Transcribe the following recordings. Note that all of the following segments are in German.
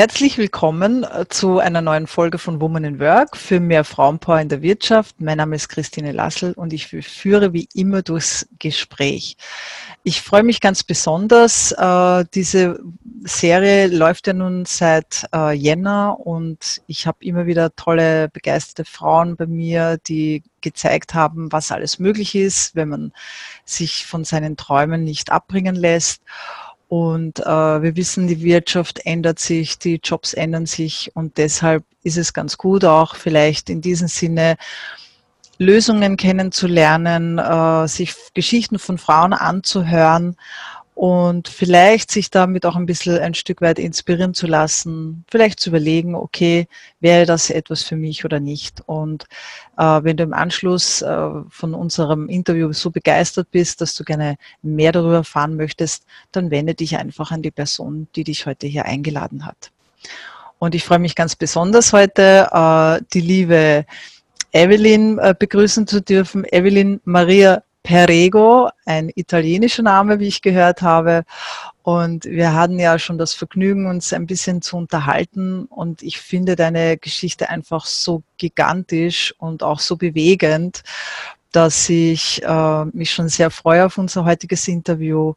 Herzlich willkommen äh, zu einer neuen Folge von Woman in Work für mehr Frauenpower in der Wirtschaft. Mein Name ist Christine Lassel und ich führe wie immer durchs Gespräch. Ich freue mich ganz besonders. Äh, diese Serie läuft ja nun seit äh, Jänner und ich habe immer wieder tolle, begeisterte Frauen bei mir, die gezeigt haben, was alles möglich ist, wenn man sich von seinen Träumen nicht abbringen lässt. Und äh, wir wissen, die Wirtschaft ändert sich, die Jobs ändern sich und deshalb ist es ganz gut, auch vielleicht in diesem Sinne Lösungen kennenzulernen, äh, sich Geschichten von Frauen anzuhören und vielleicht sich damit auch ein bisschen ein Stück weit inspirieren zu lassen, vielleicht zu überlegen, okay, wäre das etwas für mich oder nicht. Und äh, wenn du im Anschluss äh, von unserem Interview so begeistert bist, dass du gerne mehr darüber erfahren möchtest, dann wende dich einfach an die Person, die dich heute hier eingeladen hat. Und ich freue mich ganz besonders heute, äh, die liebe Evelyn äh, begrüßen zu dürfen. Evelyn Maria Perego, ein italienischer Name, wie ich gehört habe. Und wir hatten ja schon das Vergnügen, uns ein bisschen zu unterhalten. Und ich finde deine Geschichte einfach so gigantisch und auch so bewegend, dass ich äh, mich schon sehr freue auf unser heutiges Interview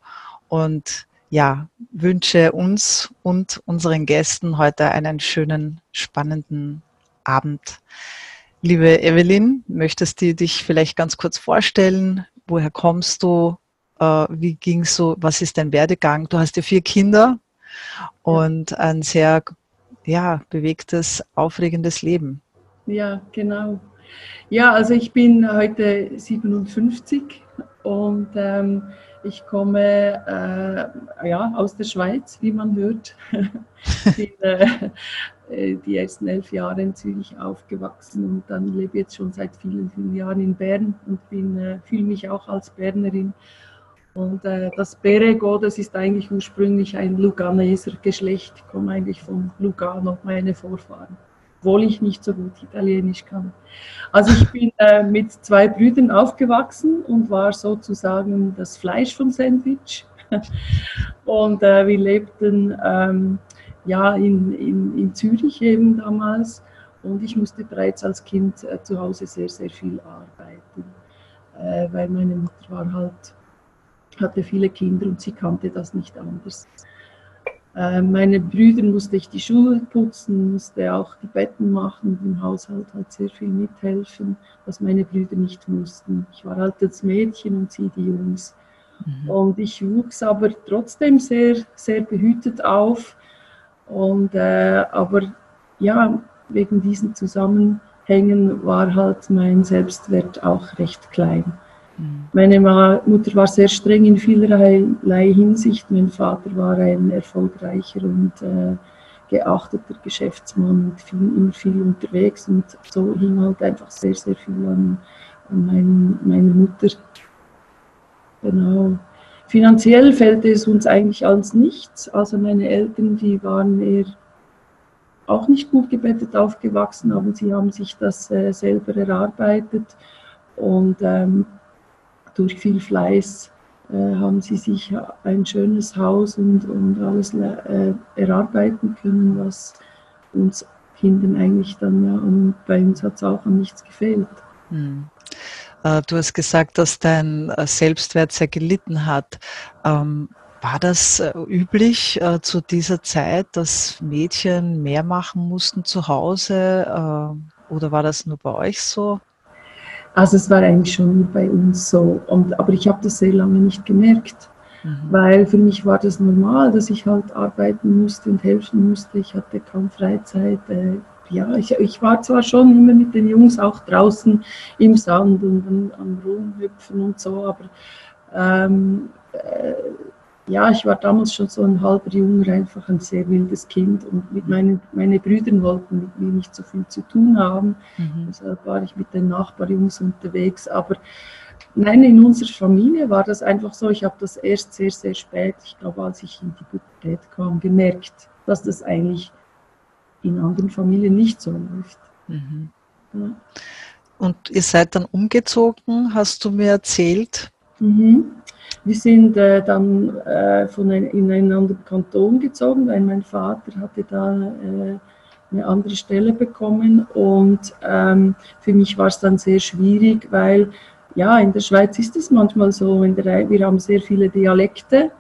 und ja, wünsche uns und unseren Gästen heute einen schönen, spannenden Abend. Liebe Evelyn, möchtest du dich vielleicht ganz kurz vorstellen? Woher kommst du, äh, wie ging so, was ist dein Werdegang? Du hast ja vier Kinder und ein sehr ja, bewegtes, aufregendes Leben. Ja, genau. Ja, also ich bin heute 57 und ähm, ich komme äh, ja, aus der Schweiz, wie man hört. bin äh, die ersten elf Jahre in Zürich aufgewachsen und dann lebe jetzt schon seit vielen, vielen Jahren in Bern und äh, fühle mich auch als Bernerin. Und äh, das Berego, das ist eigentlich ursprünglich ein Luganeser Geschlecht, ich komme eigentlich von Lugano, meine Vorfahren, obwohl ich nicht so gut Italienisch kann. Also ich bin äh, mit zwei Brüdern aufgewachsen und war sozusagen das Fleisch vom Sandwich. und äh, wir lebten ähm, ja, in, in, in Zürich eben damals. Und ich musste bereits als Kind äh, zu Hause sehr, sehr viel arbeiten, äh, weil meine Mutter war halt, hatte viele Kinder und sie kannte das nicht anders. Äh, meine Brüder musste ich die Schuhe putzen, musste auch die Betten machen, im Haushalt halt sehr viel mithelfen, was meine Brüder nicht mussten. Ich war halt das Mädchen und sie die Jungs. Mhm. Und ich wuchs aber trotzdem sehr, sehr behütet auf und, äh, aber ja, wegen diesen Zusammenhängen war halt mein Selbstwert auch recht klein. Mhm. Meine Mutter war sehr streng in vielerlei Hinsicht. Mein Vater war ein erfolgreicher und äh, geachteter Geschäftsmann und viel, immer viel unterwegs und so hing halt einfach sehr, sehr viel an, an mein, meiner Mutter. Genau. Finanziell fällt es uns eigentlich als nichts. Also meine Eltern, die waren eher auch nicht gut gebettet aufgewachsen, aber sie haben sich das äh, selber erarbeitet und ähm, durch viel Fleiß äh, haben sie sich ein schönes Haus und, und alles äh, erarbeiten können, was uns Kindern eigentlich dann, ja, und bei uns hat es auch an nichts gefehlt. Hm. Äh, du hast gesagt, dass dein äh, Selbstwert sehr gelitten hat. Ähm, war das äh, üblich zu dieser Zeit, dass Mädchen mehr machen mussten zu Hause oder war das nur bei euch so? Also es war eigentlich schon bei uns so, und, aber ich habe das sehr lange nicht gemerkt, mhm. weil für mich war das normal, dass ich halt arbeiten musste und helfen musste. Ich hatte kaum Freizeit, ja, ich, ich war zwar schon immer mit den Jungs auch draußen im Sand und am Rumhüpfen und so, aber ähm, äh, ja, ich war damals schon so ein halber Junge, einfach ein sehr wildes Kind und mit meinen meine Brüdern wollten mit mir nicht so viel zu tun haben. Mhm. Deshalb war ich mit den Nachbarjungs unterwegs. Aber nein, in unserer Familie war das einfach so. Ich habe das erst sehr, sehr spät, ich glaube, als ich in die Pubertät kam, gemerkt, dass das eigentlich in anderen Familien nicht so läuft. Mhm. Ja. Und ihr seid dann umgezogen, hast du mir erzählt? Mhm. wir sind äh, dann äh, von ein, in einen anderen Kanton gezogen, weil mein Vater hatte da äh, eine andere Stelle bekommen und ähm, für mich war es dann sehr schwierig, weil ja, in der Schweiz ist es manchmal so, der, wir haben sehr viele Dialekte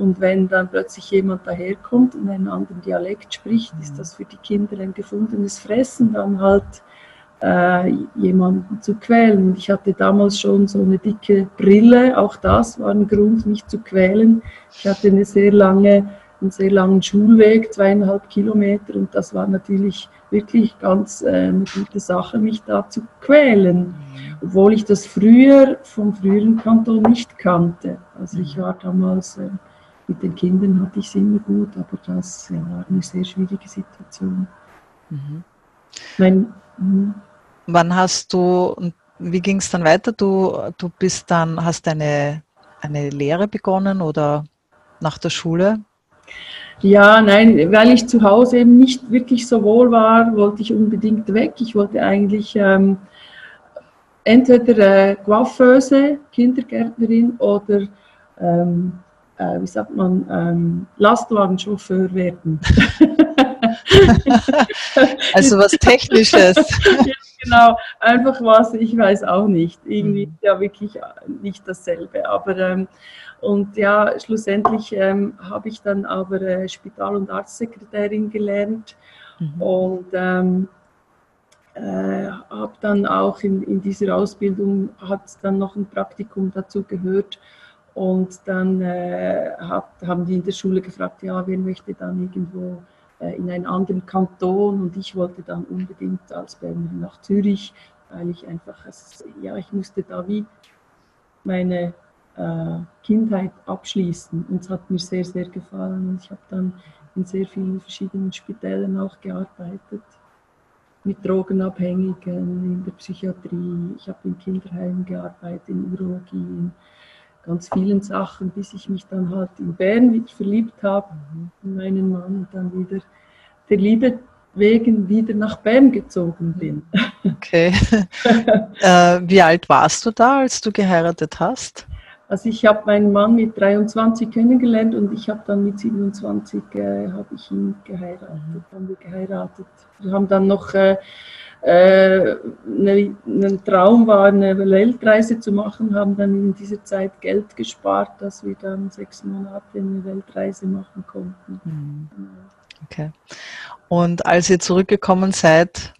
und wenn dann plötzlich jemand daherkommt und einen anderen Dialekt spricht, ist das für die Kinder ein gefundenes Fressen, dann halt äh, jemanden zu quälen. Und ich hatte damals schon so eine dicke Brille, auch das war ein Grund, mich zu quälen. Ich hatte eine sehr lange, einen sehr langen Schulweg, zweieinhalb Kilometer, und das war natürlich wirklich ganz äh, eine gute Sache, mich da zu quälen, obwohl ich das früher vom früheren Kanton nicht kannte. Also ich war damals äh, mit den Kindern hatte ich es immer gut, aber das ja, war eine sehr schwierige Situation. Mhm. Mein, mhm. Wann hast du, wie ging es dann weiter? Du, du bist dann, hast eine, eine Lehre begonnen oder nach der Schule? Ja, nein, weil ich zu Hause eben nicht wirklich so wohl war, wollte ich unbedingt weg. Ich wollte eigentlich ähm, entweder äh, Coiffeuse, Kindergärtnerin oder ähm, äh, wie sagt man, ähm, Lastwagenchauffeur werden. also was Technisches. ja, genau, einfach was, ich weiß auch nicht. Irgendwie mhm. ja wirklich nicht dasselbe. Aber ähm, und ja, schlussendlich ähm, habe ich dann aber äh, Spital- und Arztsekretärin gelernt mhm. und ähm, äh, habe dann auch in, in dieser Ausbildung hat dann noch ein Praktikum dazu gehört und dann äh, hat, haben die in der Schule gefragt, ja, wer möchte dann irgendwo äh, in einen anderen Kanton? Und ich wollte dann unbedingt als Bernerin nach Zürich, weil ich einfach, es, ja, ich musste da wie meine äh, Kindheit abschließen. Und es hat mir sehr, sehr gefallen. Und ich habe dann in sehr vielen verschiedenen Spitällen auch gearbeitet. Mit Drogenabhängigen in der Psychiatrie. Ich habe in Kinderheimen gearbeitet, in Urologie, in ganz vielen Sachen, bis ich mich dann halt in Bern wieder verliebt habe, in meinen Mann und dann wieder der Liebe wegen wieder nach Bern gezogen bin. Okay. äh, wie alt warst du da, als du geheiratet hast? Also ich habe meinen Mann mit 23 kennengelernt und ich habe dann mit 27 äh, habe ich ihn geheiratet, mhm. haben wir geheiratet. Wir haben dann noch äh, äh, eine, ein Traum war, eine Weltreise zu machen, haben dann in dieser Zeit Geld gespart, dass wir dann sechs Monate eine Weltreise machen konnten. Mhm. Okay. Und als ihr zurückgekommen seid,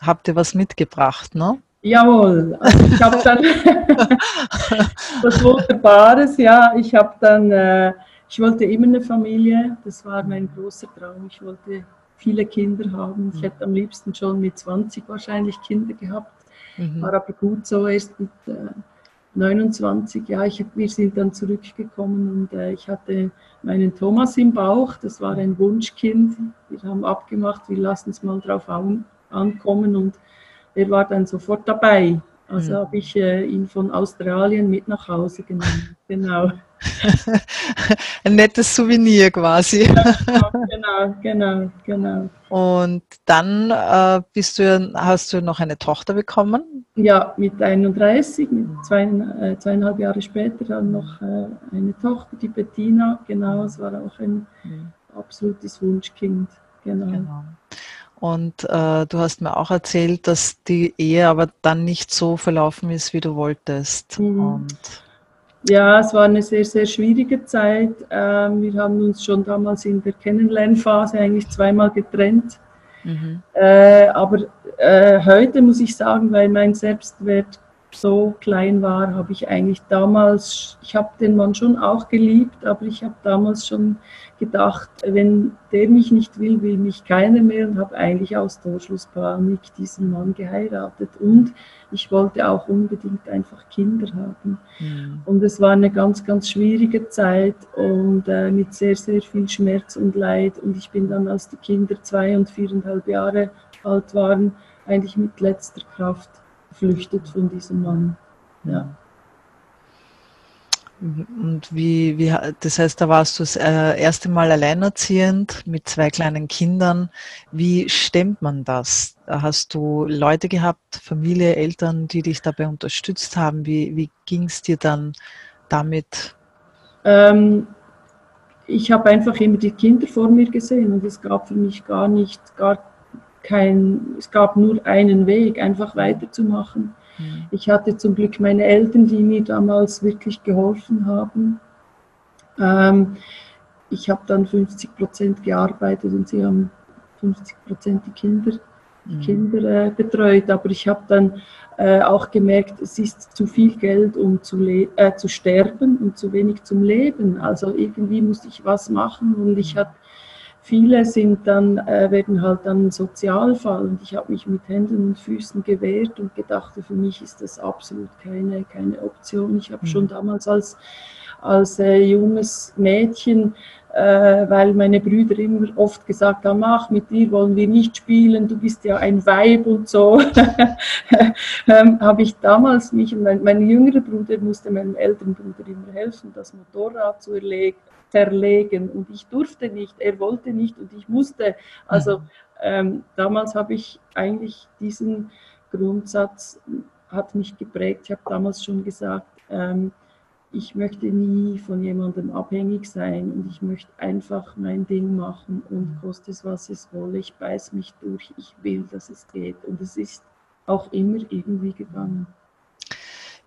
habt ihr was mitgebracht, ne? Jawohl, also ich habe dann was Wunderbares, ja. Ich habe dann, äh, ich wollte immer eine Familie, das war mein großer Traum. Ich wollte viele Kinder haben. Ich mhm. hätte am liebsten schon mit 20 wahrscheinlich Kinder gehabt. Mhm. War aber gut so, erst mit äh, 29. Ja, ich, wir sind dann zurückgekommen und äh, ich hatte meinen Thomas im Bauch. Das war ein Wunschkind. Wir haben abgemacht, wir lassen es mal drauf an, ankommen und er war dann sofort dabei. Also mhm. habe ich äh, ihn von Australien mit nach Hause genommen. Genau. Ein nettes Souvenir quasi. genau, genau, genau. Und dann äh, bist du, hast du noch eine Tochter bekommen? Ja, mit 31, mit zwei, äh, zweieinhalb Jahre später dann noch äh, eine Tochter, die Bettina. Genau, es war auch ein mhm. absolutes Wunschkind. Genau. genau. Und äh, du hast mir auch erzählt, dass die Ehe aber dann nicht so verlaufen ist, wie du wolltest. Mhm. ja, es war eine sehr, sehr schwierige Zeit. Ähm, wir haben uns schon damals in der Kennenlernphase eigentlich zweimal getrennt. Mhm. Äh, aber äh, heute muss ich sagen, weil mein Selbstwert so klein war, habe ich eigentlich damals, ich habe den Mann schon auch geliebt, aber ich habe damals schon gedacht, wenn der mich nicht will, will mich keiner mehr und habe eigentlich aus Torschlusspanik diesen Mann geheiratet und ich wollte auch unbedingt einfach Kinder haben. Mhm. Und es war eine ganz, ganz schwierige Zeit und äh, mit sehr, sehr viel Schmerz und Leid und ich bin dann, als die Kinder zwei und viereinhalb Jahre alt waren, eigentlich mit letzter Kraft geflüchtet von diesem Mann. Ja. Und wie, wie, das heißt, da warst du das äh, erste Mal alleinerziehend mit zwei kleinen Kindern. Wie stemmt man das? Da hast du Leute gehabt, Familie, Eltern, die dich dabei unterstützt haben. Wie, wie ging es dir dann damit? Ähm, ich habe einfach immer die Kinder vor mir gesehen und es gab für mich gar nicht, gar kein, es gab nur einen Weg, einfach weiterzumachen. Mhm. Ich hatte zum Glück meine Eltern, die mir damals wirklich geholfen haben. Ähm, ich habe dann 50 Prozent gearbeitet und sie haben 50 Prozent die Kinder, die mhm. Kinder äh, betreut. Aber ich habe dann äh, auch gemerkt, es ist zu viel Geld, um zu, äh, zu sterben und zu wenig zum Leben. Also irgendwie musste ich was machen und ich hatte viele sind dann, äh, werden halt dann Sozialfall und ich habe mich mit Händen und Füßen gewehrt und gedacht, für mich ist das absolut keine, keine Option. Ich habe mhm. schon damals als, als äh, junges Mädchen äh, weil meine Brüder immer oft gesagt haben, ach, mit dir wollen wir nicht spielen, du bist ja ein Weib und so, ähm, habe ich damals mich, mein, mein jüngerer Bruder musste meinem älteren Bruder immer helfen, das Motorrad zu erlegen, zerlegen und ich durfte nicht, er wollte nicht und ich musste. Also mhm. ähm, damals habe ich eigentlich diesen Grundsatz, hat mich geprägt, ich habe damals schon gesagt, ähm, ich möchte nie von jemandem abhängig sein und ich möchte einfach mein Ding machen und koste es, was es wolle. Ich beiß mich durch, ich will, dass es geht. Und es ist auch immer irgendwie gegangen.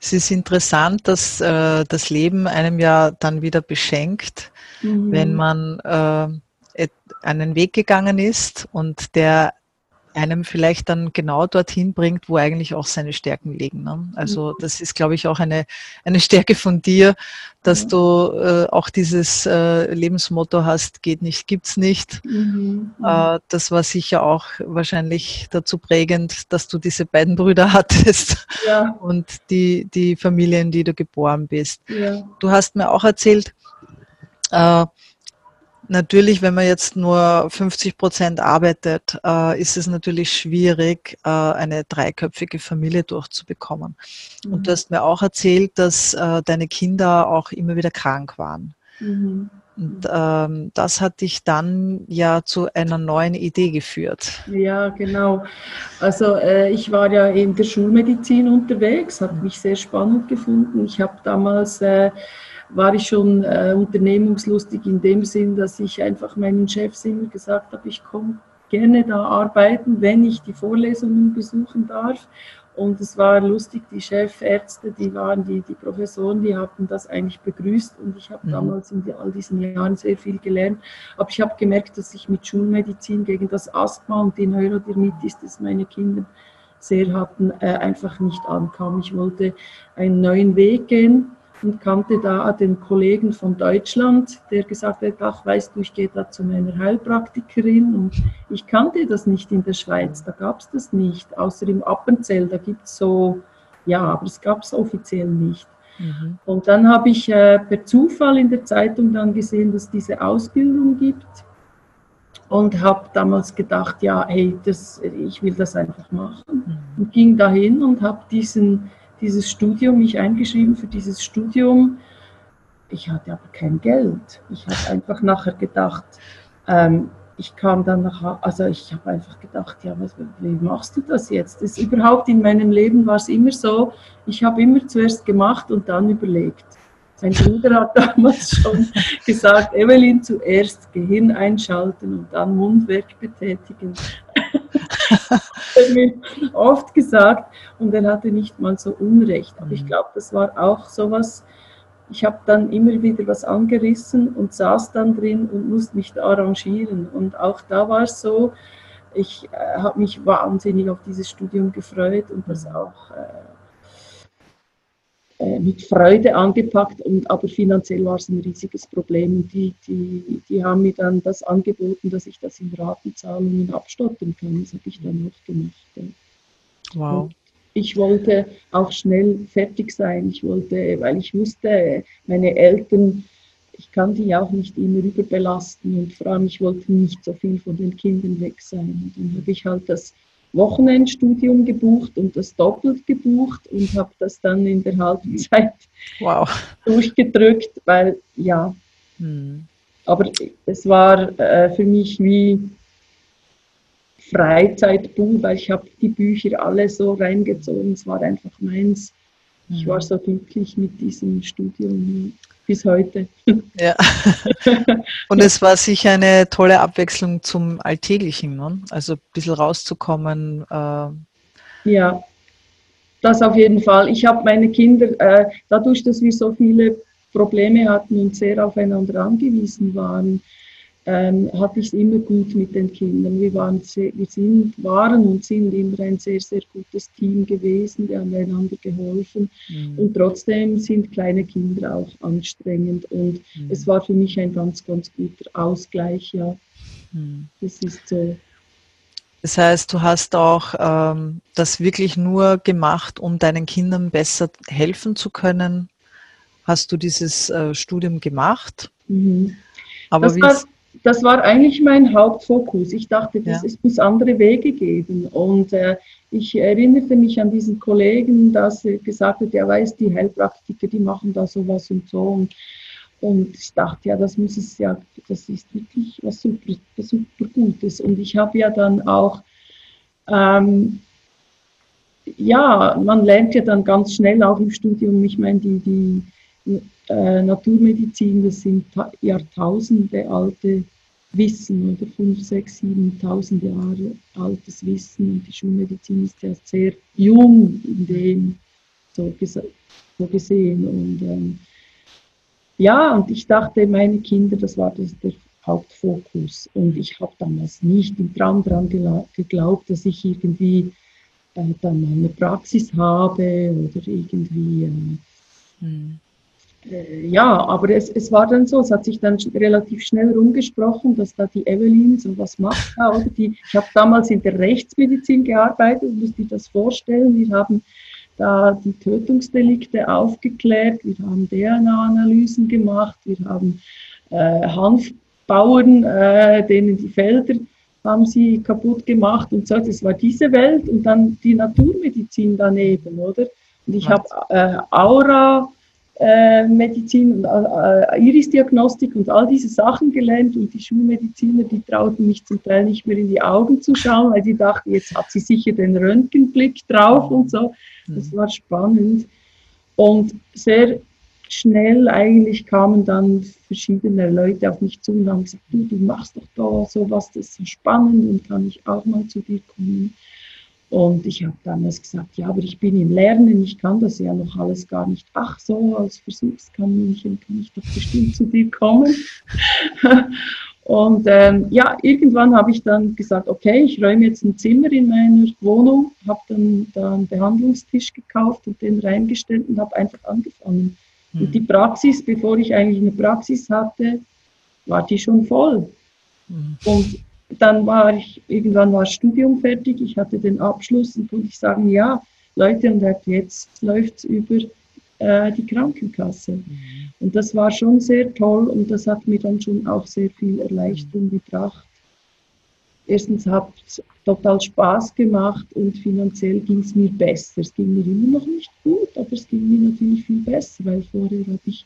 Es ist interessant, dass äh, das Leben einem ja dann wieder beschenkt, mhm. wenn man äh, einen Weg gegangen ist und der einem vielleicht dann genau dorthin bringt, wo eigentlich auch seine Stärken liegen. Ne? Also mhm. das ist, glaube ich, auch eine, eine Stärke von dir, dass ja. du äh, auch dieses äh, Lebensmotto hast, geht nicht, gibt's nicht. Mhm. Äh, das war sicher auch wahrscheinlich dazu prägend, dass du diese beiden Brüder hattest ja. und die, die Familie, in die du geboren bist. Ja. Du hast mir auch erzählt, äh, Natürlich, wenn man jetzt nur 50 Prozent arbeitet, äh, ist es natürlich schwierig, äh, eine dreiköpfige Familie durchzubekommen. Mhm. Und du hast mir auch erzählt, dass äh, deine Kinder auch immer wieder krank waren. Mhm. Und ähm, das hat dich dann ja zu einer neuen Idee geführt. Ja, genau. Also äh, ich war ja in der Schulmedizin unterwegs, habe mich sehr spannend gefunden. Ich habe damals äh, war ich schon äh, unternehmungslustig in dem Sinn, dass ich einfach meinen Chefs immer gesagt habe, ich komme gerne da arbeiten, wenn ich die Vorlesungen besuchen darf. Und es war lustig, die Chefärzte, die waren die, die Professoren, die haben das eigentlich begrüßt und ich habe mhm. damals in all diesen Jahren sehr viel gelernt. Aber ich habe gemerkt, dass ich mit Schulmedizin gegen das Asthma und die Neurodermitis, das meine Kinder sehr hatten, äh, einfach nicht ankam. Ich wollte einen neuen Weg gehen und kannte da den Kollegen von Deutschland, der gesagt hat, ach weißt du, ich gehe da zu meiner Heilpraktikerin und ich kannte das nicht in der Schweiz, da gab es das nicht, außer im Appenzell, da gibt es so, ja, aber es gab es offiziell nicht. Mhm. Und dann habe ich äh, per Zufall in der Zeitung dann gesehen, dass es diese Ausbildung gibt und habe damals gedacht, ja, hey, das, ich will das einfach machen. Mhm. Und ging dahin und habe diesen dieses Studium, mich eingeschrieben für dieses Studium. Ich hatte aber kein Geld. Ich habe einfach nachher gedacht, ähm, ich kam dann nach, also ich habe einfach gedacht, ja, was, wie machst du das jetzt? Das überhaupt in meinem Leben war es immer so, ich habe immer zuerst gemacht und dann überlegt. Mein Bruder hat damals schon gesagt, Evelyn zuerst Gehirn einschalten und dann Mundwerk betätigen. Hat mir oft gesagt und er hatte nicht mal so Unrecht. Aber ich mhm. glaube, das war auch sowas, ich habe dann immer wieder was angerissen und saß dann drin und musste mich da arrangieren. Und auch da war es so, ich äh, habe mich wahnsinnig auf dieses Studium gefreut und das mhm. auch äh, mit Freude angepackt. Und, aber finanziell war es ein riesiges Problem. Und die, die, die haben mir dann das angeboten, dass ich das in Ratenzahlungen abstottern kann. Das habe ich dann auch gemacht. Ja. Wow. Und ich wollte auch schnell fertig sein. Ich wollte, weil ich wusste, meine Eltern, ich kann die auch nicht immer überbelasten und vor allem, ich wollte nicht so viel von den Kindern weg sein. Und dann habe ich halt das Wochenendstudium gebucht und das doppelt gebucht und habe das dann in der halben Zeit wow. durchgedrückt, weil ja. Hm. Aber es war äh, für mich wie Freizeitbuch, weil ich habe die Bücher alle so reingezogen. Es war einfach meins. Ich war so glücklich mit diesem Studium bis heute. Ja. Und es war sicher eine tolle Abwechslung zum Alltäglichen, ne? also ein bisschen rauszukommen. Äh ja, das auf jeden Fall. Ich habe meine Kinder, äh, dadurch, dass wir so viele Probleme hatten und sehr aufeinander angewiesen waren, ähm, hatte ich es immer gut mit den Kindern. Wir, waren, sehr, wir sind, waren und sind immer ein sehr, sehr gutes Team gewesen. Wir haben einander geholfen. Mhm. Und trotzdem sind kleine Kinder auch anstrengend. Und mhm. es war für mich ein ganz, ganz guter Ausgleich. Ja, mhm. das ist so. Das heißt, du hast auch ähm, das wirklich nur gemacht, um deinen Kindern besser helfen zu können. Hast du dieses äh, Studium gemacht? Mhm. Aber das wie war, das war eigentlich mein Hauptfokus. Ich dachte, das, ja. es muss andere Wege geben. Und äh, ich erinnerte mich an diesen Kollegen, dass er gesagt hat, er weiß, die Heilpraktiker, die machen da sowas und so. Und, und ich dachte, ja, das muss es ja, das ist wirklich was super, super Gutes. Und ich habe ja dann auch, ähm, ja, man lernt ja dann ganz schnell auch im Studium, ich meine, die, die äh, Naturmedizin, das sind Jahrtausende alte Wissen oder 5, 6, 7.000 Jahre altes Wissen und die Schulmedizin ist ja sehr jung in dem so, so gesehen. Und ähm, ja, und ich dachte, meine Kinder, das war das, der Hauptfokus. Und ich habe damals nicht im Traum daran geglaubt, dass ich irgendwie äh, dann eine Praxis habe oder irgendwie. Äh, hm ja, aber es, es war dann so, es hat sich dann relativ schnell rumgesprochen, dass da die Evelyn so was macht. Oder die, ich habe damals in der Rechtsmedizin gearbeitet, musst dir das vorstellen. Wir haben da die Tötungsdelikte aufgeklärt, wir haben DNA-Analysen gemacht, wir haben äh, Hanfbauern, äh, denen die Felder haben sie kaputt gemacht und so. Das war diese Welt und dann die Naturmedizin daneben, oder? Und ich habe äh, Aura äh, Medizin und äh, Irisdiagnostik und all diese Sachen gelernt und die Schulmediziner, die trauten mich zum Teil nicht mehr in die Augen zu schauen, weil die dachten, jetzt hat sie sicher den Röntgenblick drauf und so. Das war spannend. Und sehr schnell eigentlich kamen dann verschiedene Leute auf mich zu und haben gesagt, du, du machst doch da sowas, das ist so spannend und kann ich auch mal zu dir kommen. Und ich habe damals gesagt, ja, aber ich bin im Lernen, ich kann das ja noch alles gar nicht. Ach so, als Versuchskaninchen kann ich doch bestimmt zu dir kommen. Und ähm, ja, irgendwann habe ich dann gesagt, okay, ich räume jetzt ein Zimmer in meiner Wohnung, habe dann da einen Behandlungstisch gekauft und den reingestellt und habe einfach angefangen. Mhm. Und die Praxis, bevor ich eigentlich eine Praxis hatte, war die schon voll. Mhm. Und dann war ich, irgendwann war das Studium fertig, ich hatte den Abschluss und konnte ich sagen, ja, Leute, und jetzt läuft es über äh, die Krankenkasse. Mhm. Und das war schon sehr toll und das hat mir dann schon auch sehr viel Erleichterung gebracht. Erstens hat es total Spaß gemacht und finanziell ging es mir besser. Es ging mir immer noch nicht gut, aber es ging mir natürlich viel besser, weil vorher habe ich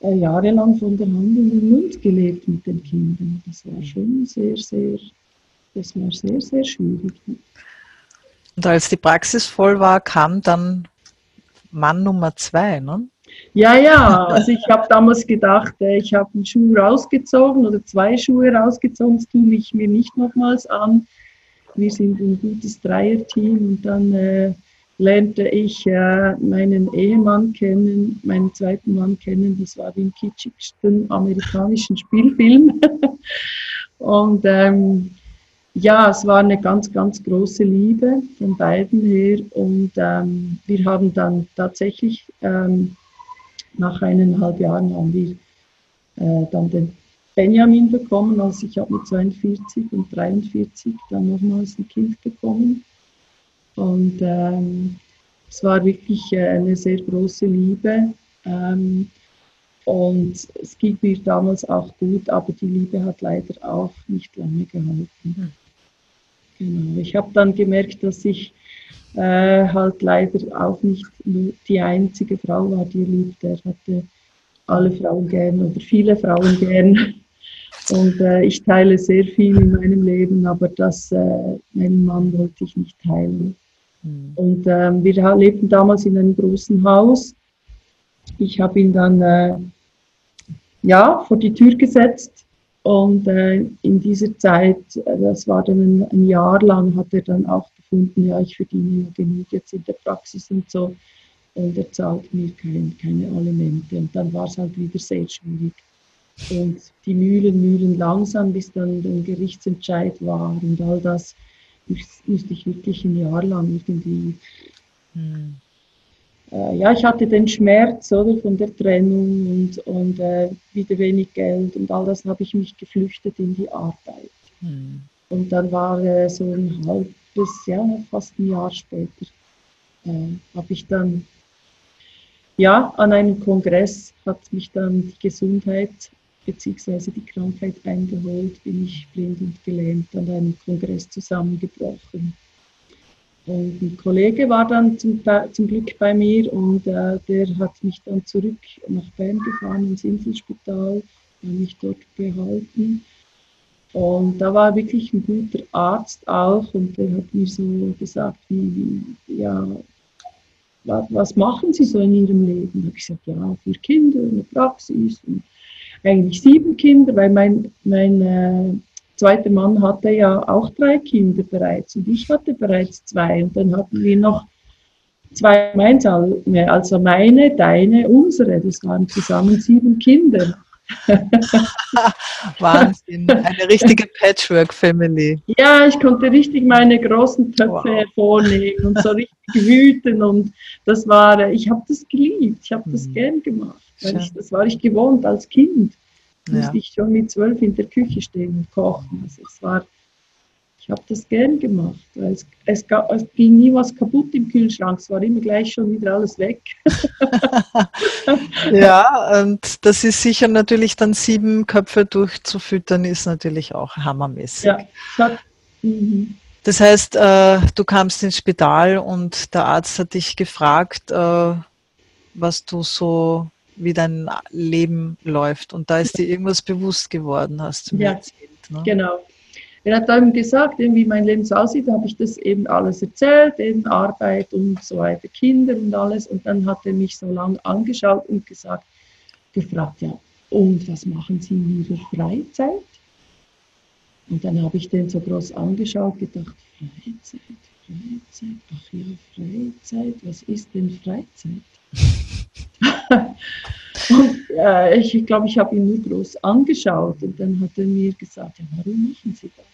jahrelang von der Hand in den Mund gelebt mit den Kindern. Das war schon sehr, sehr, das war sehr, sehr schwierig. Und als die Praxis voll war, kam dann Mann Nummer zwei, ne? Ja, ja, also ich habe damals gedacht, äh, ich habe einen Schuh rausgezogen oder zwei Schuhe rausgezogen, das tue ich mir nicht nochmals an. Wir sind ein gutes Dreierteam und dann äh, lernte ich äh, meinen Ehemann kennen, meinen zweiten Mann kennen. Das war im kitschigsten amerikanischen Spielfilm. und ähm, ja, es war eine ganz, ganz große Liebe von beiden her. Und ähm, wir haben dann tatsächlich ähm, nach eineinhalb Jahren haben wir äh, dann den Benjamin bekommen. Also ich habe mit 42 und 43 dann nochmals ein Kind bekommen. Und ähm, es war wirklich äh, eine sehr große Liebe. Ähm, und es ging mir damals auch gut, aber die Liebe hat leider auch nicht lange gehalten. Hm. Genau. Ich habe dann gemerkt, dass ich äh, halt leider auch nicht die einzige Frau war, die er liebte. Er hatte alle Frauen gern oder viele Frauen gern. Und äh, ich teile sehr viel in meinem Leben, aber das, äh, meinen Mann wollte ich nicht teilen. Mhm. Und ähm, wir lebten damals in einem großen Haus. Ich habe ihn dann äh, ja, vor die Tür gesetzt und äh, in dieser Zeit, äh, das war dann ein, ein, Jahr lang, hat er dann auch gefunden, ja, ich verdiene ja genug jetzt in der Praxis und so. Und er zahlt mir kein, keine Alimente. Und dann war es halt wieder sehr schwierig. Und die Mühlen, Mühlen langsam, bis dann der Gerichtsentscheid war und all das, musste ich wirklich ein Jahr lang irgendwie. Hm äh, ja, ich hatte den Schmerz oder, von der Trennung und, und äh, wieder wenig Geld und all das habe ich mich geflüchtet in die Arbeit. Mhm. Und dann war äh, so ein halbes, ja, fast ein Jahr später, äh, habe ich dann, ja, an einem Kongress hat mich dann die Gesundheit bzw. die Krankheit eingeholt, bin ich blind und gelähmt an einem Kongress zusammengebrochen. Und ein Kollege war dann zum, zum Glück bei mir und äh, der hat mich dann zurück nach Bern gefahren ins Inselspital, hat mich dort behalten. Und da war wirklich ein guter Arzt auch und der hat mir so gesagt, wie, wie ja, was, was, machen Sie so in Ihrem Leben? Da habe ich gesagt, ja, vier Kinder, eine Praxis und eigentlich sieben Kinder, weil mein, mein äh, zweite Mann hatte ja auch drei Kinder bereits und ich hatte bereits zwei und dann hatten wir noch zwei gemeinsam, also meine, deine, unsere. Das waren zusammen sieben Kinder. Wahnsinn, eine richtige Patchwork-Family. Ja, ich konnte richtig meine großen Töpfe wow. hervornehmen und so richtig wüten und das war, ich habe das geliebt, ich habe das mhm. gern gemacht, ich, das war ich gewohnt als Kind ja. musste ich schon mit zwölf in der Küche stehen und kochen. Also es war, ich habe das gern gemacht. Es, es, es, ging nie was kaputt im Kühlschrank, es war immer gleich schon wieder alles weg. ja, und das ist sicher natürlich dann sieben Köpfe durchzufüttern, ist natürlich auch hammermäßig. Ja, hat, mhm. Das heißt, äh, du kamst ins Spital und der Arzt hat dich gefragt, äh, was du so wie dein Leben läuft. Und da ist dir irgendwas bewusst geworden, hast du mir ja, erzählt. Ne? Genau. Er hat dann gesagt, wie mein Leben so aussieht, habe ich das eben alles erzählt, eben Arbeit und so weiter, Kinder und alles. Und dann hat er mich so lange angeschaut und gesagt, gefragt, ja, und was machen Sie in Ihrer Freizeit? Und dann habe ich den so groß angeschaut, gedacht, Freizeit, Freizeit, ach ja, Freizeit, was ist denn Freizeit? und äh, ich glaube, ich habe ihn nur groß angeschaut und dann hat er mir gesagt, ja, warum machen Sie das?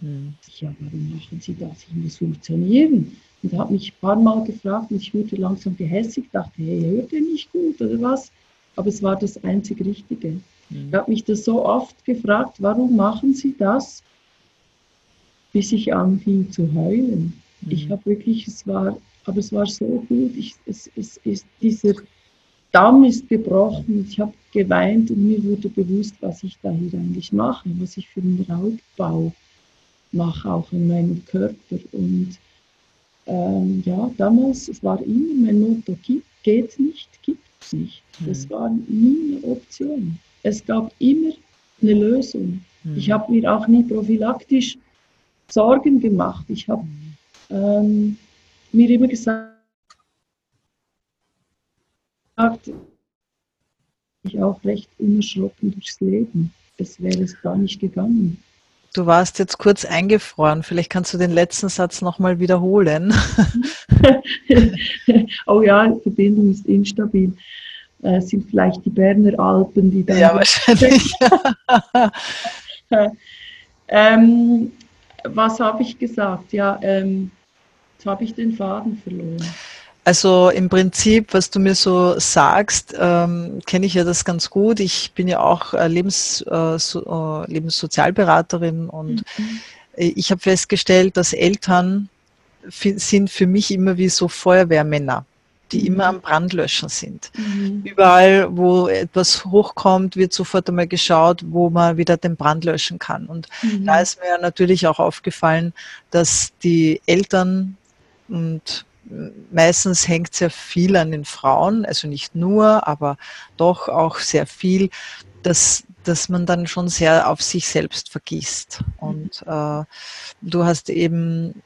Hm. Ja, warum machen Sie das? Ich muss funktionieren. Und er hat mich ein paar Mal gefragt und ich wurde langsam gehässig, dachte, hey, hört ihr nicht gut oder was? Aber es war das einzig Richtige. Hm. Er hat mich das so oft gefragt, warum machen Sie das? Bis ich anfing zu heulen. Hm. Ich habe wirklich, es war aber es war so gut. Ich, es, es, es, dieser Damm ist gebrochen. Ich habe geweint und mir wurde bewusst, was ich da hier eigentlich mache, was ich für einen Raubbau mache, auch in meinem Körper. Und ähm, ja, damals, es war immer mein Motto, geht nicht, gibt es nicht. Mhm. Das war nie eine Option. Es gab immer eine Lösung. Mhm. Ich habe mir auch nie prophylaktisch Sorgen gemacht. Ich habe mhm. ähm, mir immer gesagt, ich auch recht unerschrocken durchs Leben. Es wäre es gar nicht gegangen. Du warst jetzt kurz eingefroren. Vielleicht kannst du den letzten Satz nochmal wiederholen. oh ja, die Verbindung ist instabil. Äh, sind vielleicht die Berner Alpen, die da. Ja, wahrscheinlich. ähm, was habe ich gesagt? Ja, ähm, Jetzt habe ich den Faden verloren. Also im Prinzip, was du mir so sagst, ähm, kenne ich ja das ganz gut. Ich bin ja auch äh, Lebens, äh, so, äh, Lebenssozialberaterin und mhm. ich habe festgestellt, dass Eltern sind für mich immer wie so Feuerwehrmänner, die mhm. immer am Brandlöschen sind. Mhm. Überall, wo etwas hochkommt, wird sofort einmal geschaut, wo man wieder den Brand löschen kann. Und mhm. da ist mir natürlich auch aufgefallen, dass die Eltern und meistens hängt sehr viel an den Frauen, also nicht nur, aber doch auch sehr viel, dass, dass man dann schon sehr auf sich selbst vergisst. Und äh, du hast eben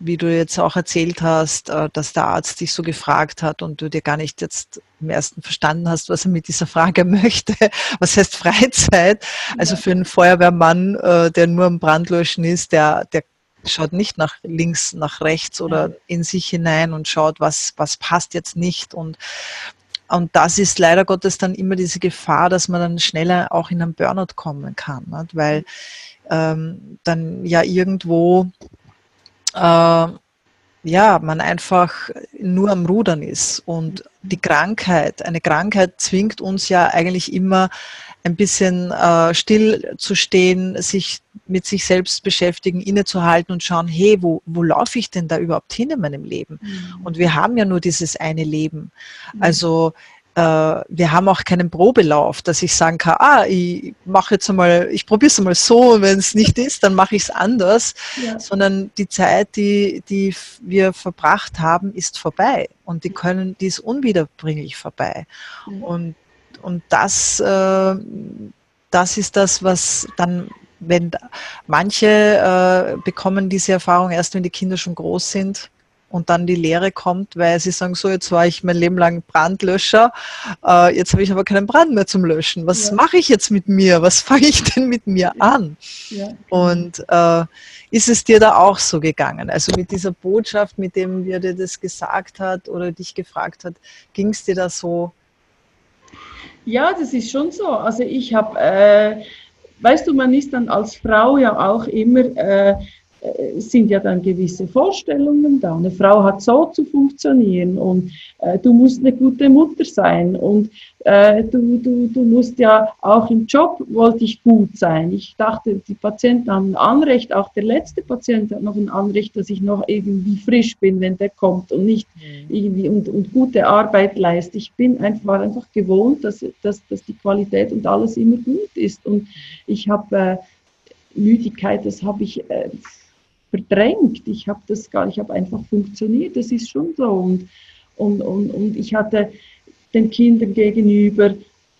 wie du jetzt auch erzählt hast, äh, dass der Arzt dich so gefragt hat und du dir gar nicht jetzt im ersten verstanden hast, was er mit dieser Frage möchte. Was heißt Freizeit? Also für einen Feuerwehrmann, äh, der nur am Brandlöschen ist, der, der schaut nicht nach links, nach rechts oder in sich hinein und schaut, was, was passt jetzt nicht. Und, und das ist leider Gottes dann immer diese Gefahr, dass man dann schneller auch in einen Burnout kommen kann, nicht? weil ähm, dann ja irgendwo äh, ja, man einfach nur am Rudern ist. Und die Krankheit, eine Krankheit zwingt uns ja eigentlich immer ein bisschen äh, still zu stehen, sich mit sich selbst beschäftigen, innezuhalten und schauen, hey, wo, wo laufe ich denn da überhaupt hin in meinem Leben? Mhm. Und wir haben ja nur dieses eine Leben. Mhm. Also äh, wir haben auch keinen Probelauf, dass ich sagen kann, ah, ich mache jetzt einmal, ich probiere es einmal so, wenn es nicht ist, dann mache ich es anders, ja. sondern die Zeit, die, die wir verbracht haben, ist vorbei und die können, die ist unwiederbringlich vorbei. Mhm. Und, und das, äh, das ist das, was dann wenn manche äh, bekommen diese Erfahrung erst, wenn die Kinder schon groß sind und dann die Lehre kommt, weil sie sagen, so, jetzt war ich mein Leben lang Brandlöscher, äh, jetzt habe ich aber keinen Brand mehr zum Löschen. Was ja. mache ich jetzt mit mir? Was fange ich denn mit mir an? Ja. Und äh, ist es dir da auch so gegangen? Also mit dieser Botschaft, mit dem wir dir das gesagt hat oder dich gefragt hat, ging es dir da so? Ja, das ist schon so. Also ich habe, äh, weißt du, man ist dann als Frau ja auch immer äh, sind ja dann gewisse Vorstellungen da. Eine Frau hat so zu funktionieren und äh, du musst eine gute Mutter sein und äh, du, du, du musst ja auch im Job wollte ich gut sein. Ich dachte, die Patienten haben ein Anrecht, auch der letzte Patient hat noch ein Anrecht, dass ich noch irgendwie frisch bin, wenn der kommt und nicht mhm. irgendwie und, und gute Arbeit leiste. Ich bin einfach, war einfach gewohnt, dass, dass, dass die Qualität und alles immer gut ist und ich habe äh, Müdigkeit, das habe ich äh, verdrängt. Ich habe das gar, ich habe einfach funktioniert. Das ist schon so. Und, und, und, und ich hatte den Kindern gegenüber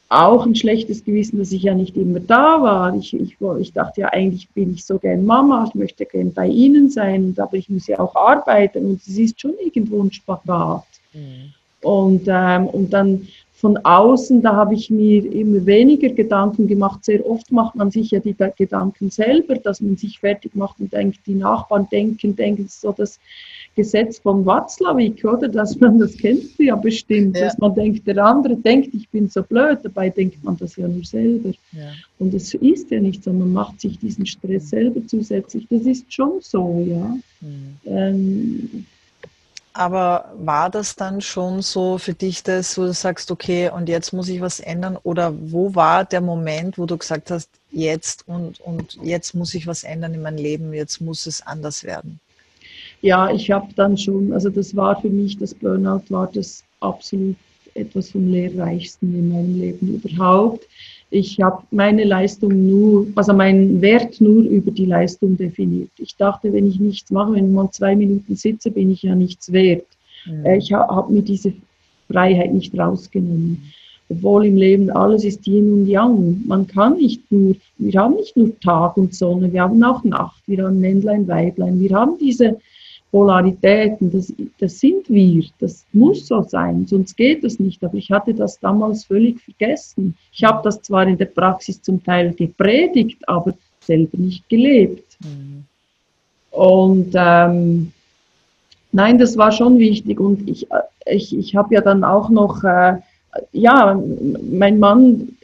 auch ein schlechtes Gewissen, dass ich ja nicht immer da war. Ich, ich, ich dachte ja, eigentlich bin ich so gern Mama, ich möchte gern bei Ihnen sein, aber ich muss ja auch arbeiten und es ist schon irgendwo ein Spagat. Mhm. Und, ähm, und dann von außen, da habe ich mir immer weniger Gedanken gemacht. Sehr oft macht man sich ja die Gedanken selber, dass man sich fertig macht und denkt, die Nachbarn denken, denken so das Gesetz von Watzlawick, oder? Dass man, das kennst du ja bestimmt, ja. dass man denkt, der andere denkt, ich bin so blöd, dabei denkt man das ja nur selber. Ja. Und es ist ja nicht so, man macht sich diesen Stress selber zusätzlich. Das ist schon so, ja. Mhm. Ähm, aber war das dann schon so für dich, dass du sagst, okay, und jetzt muss ich was ändern? Oder wo war der Moment, wo du gesagt hast, jetzt und, und jetzt muss ich was ändern in meinem Leben, jetzt muss es anders werden? Ja, ich habe dann schon, also das war für mich, das Burnout war das absolut etwas vom Lehrreichsten in meinem Leben überhaupt ich habe meine Leistung nur, also meinen Wert nur über die Leistung definiert. Ich dachte, wenn ich nichts mache, wenn ich mal zwei Minuten sitze, bin ich ja nichts wert. Mhm. Ich habe mir diese Freiheit nicht rausgenommen. Obwohl im Leben alles ist Yin und Yang. Man kann nicht nur, wir haben nicht nur Tag und Sonne, wir haben auch Nacht, wir haben Männlein, Weiblein, wir haben diese Polaritäten, das, das sind wir, das muss so sein, sonst geht das nicht. Aber ich hatte das damals völlig vergessen. Ich habe das zwar in der Praxis zum Teil gepredigt, aber selber nicht gelebt. Mhm. Und ähm, nein, das war schon wichtig. Und ich, ich, ich habe ja dann auch noch, äh, ja, mein Mann,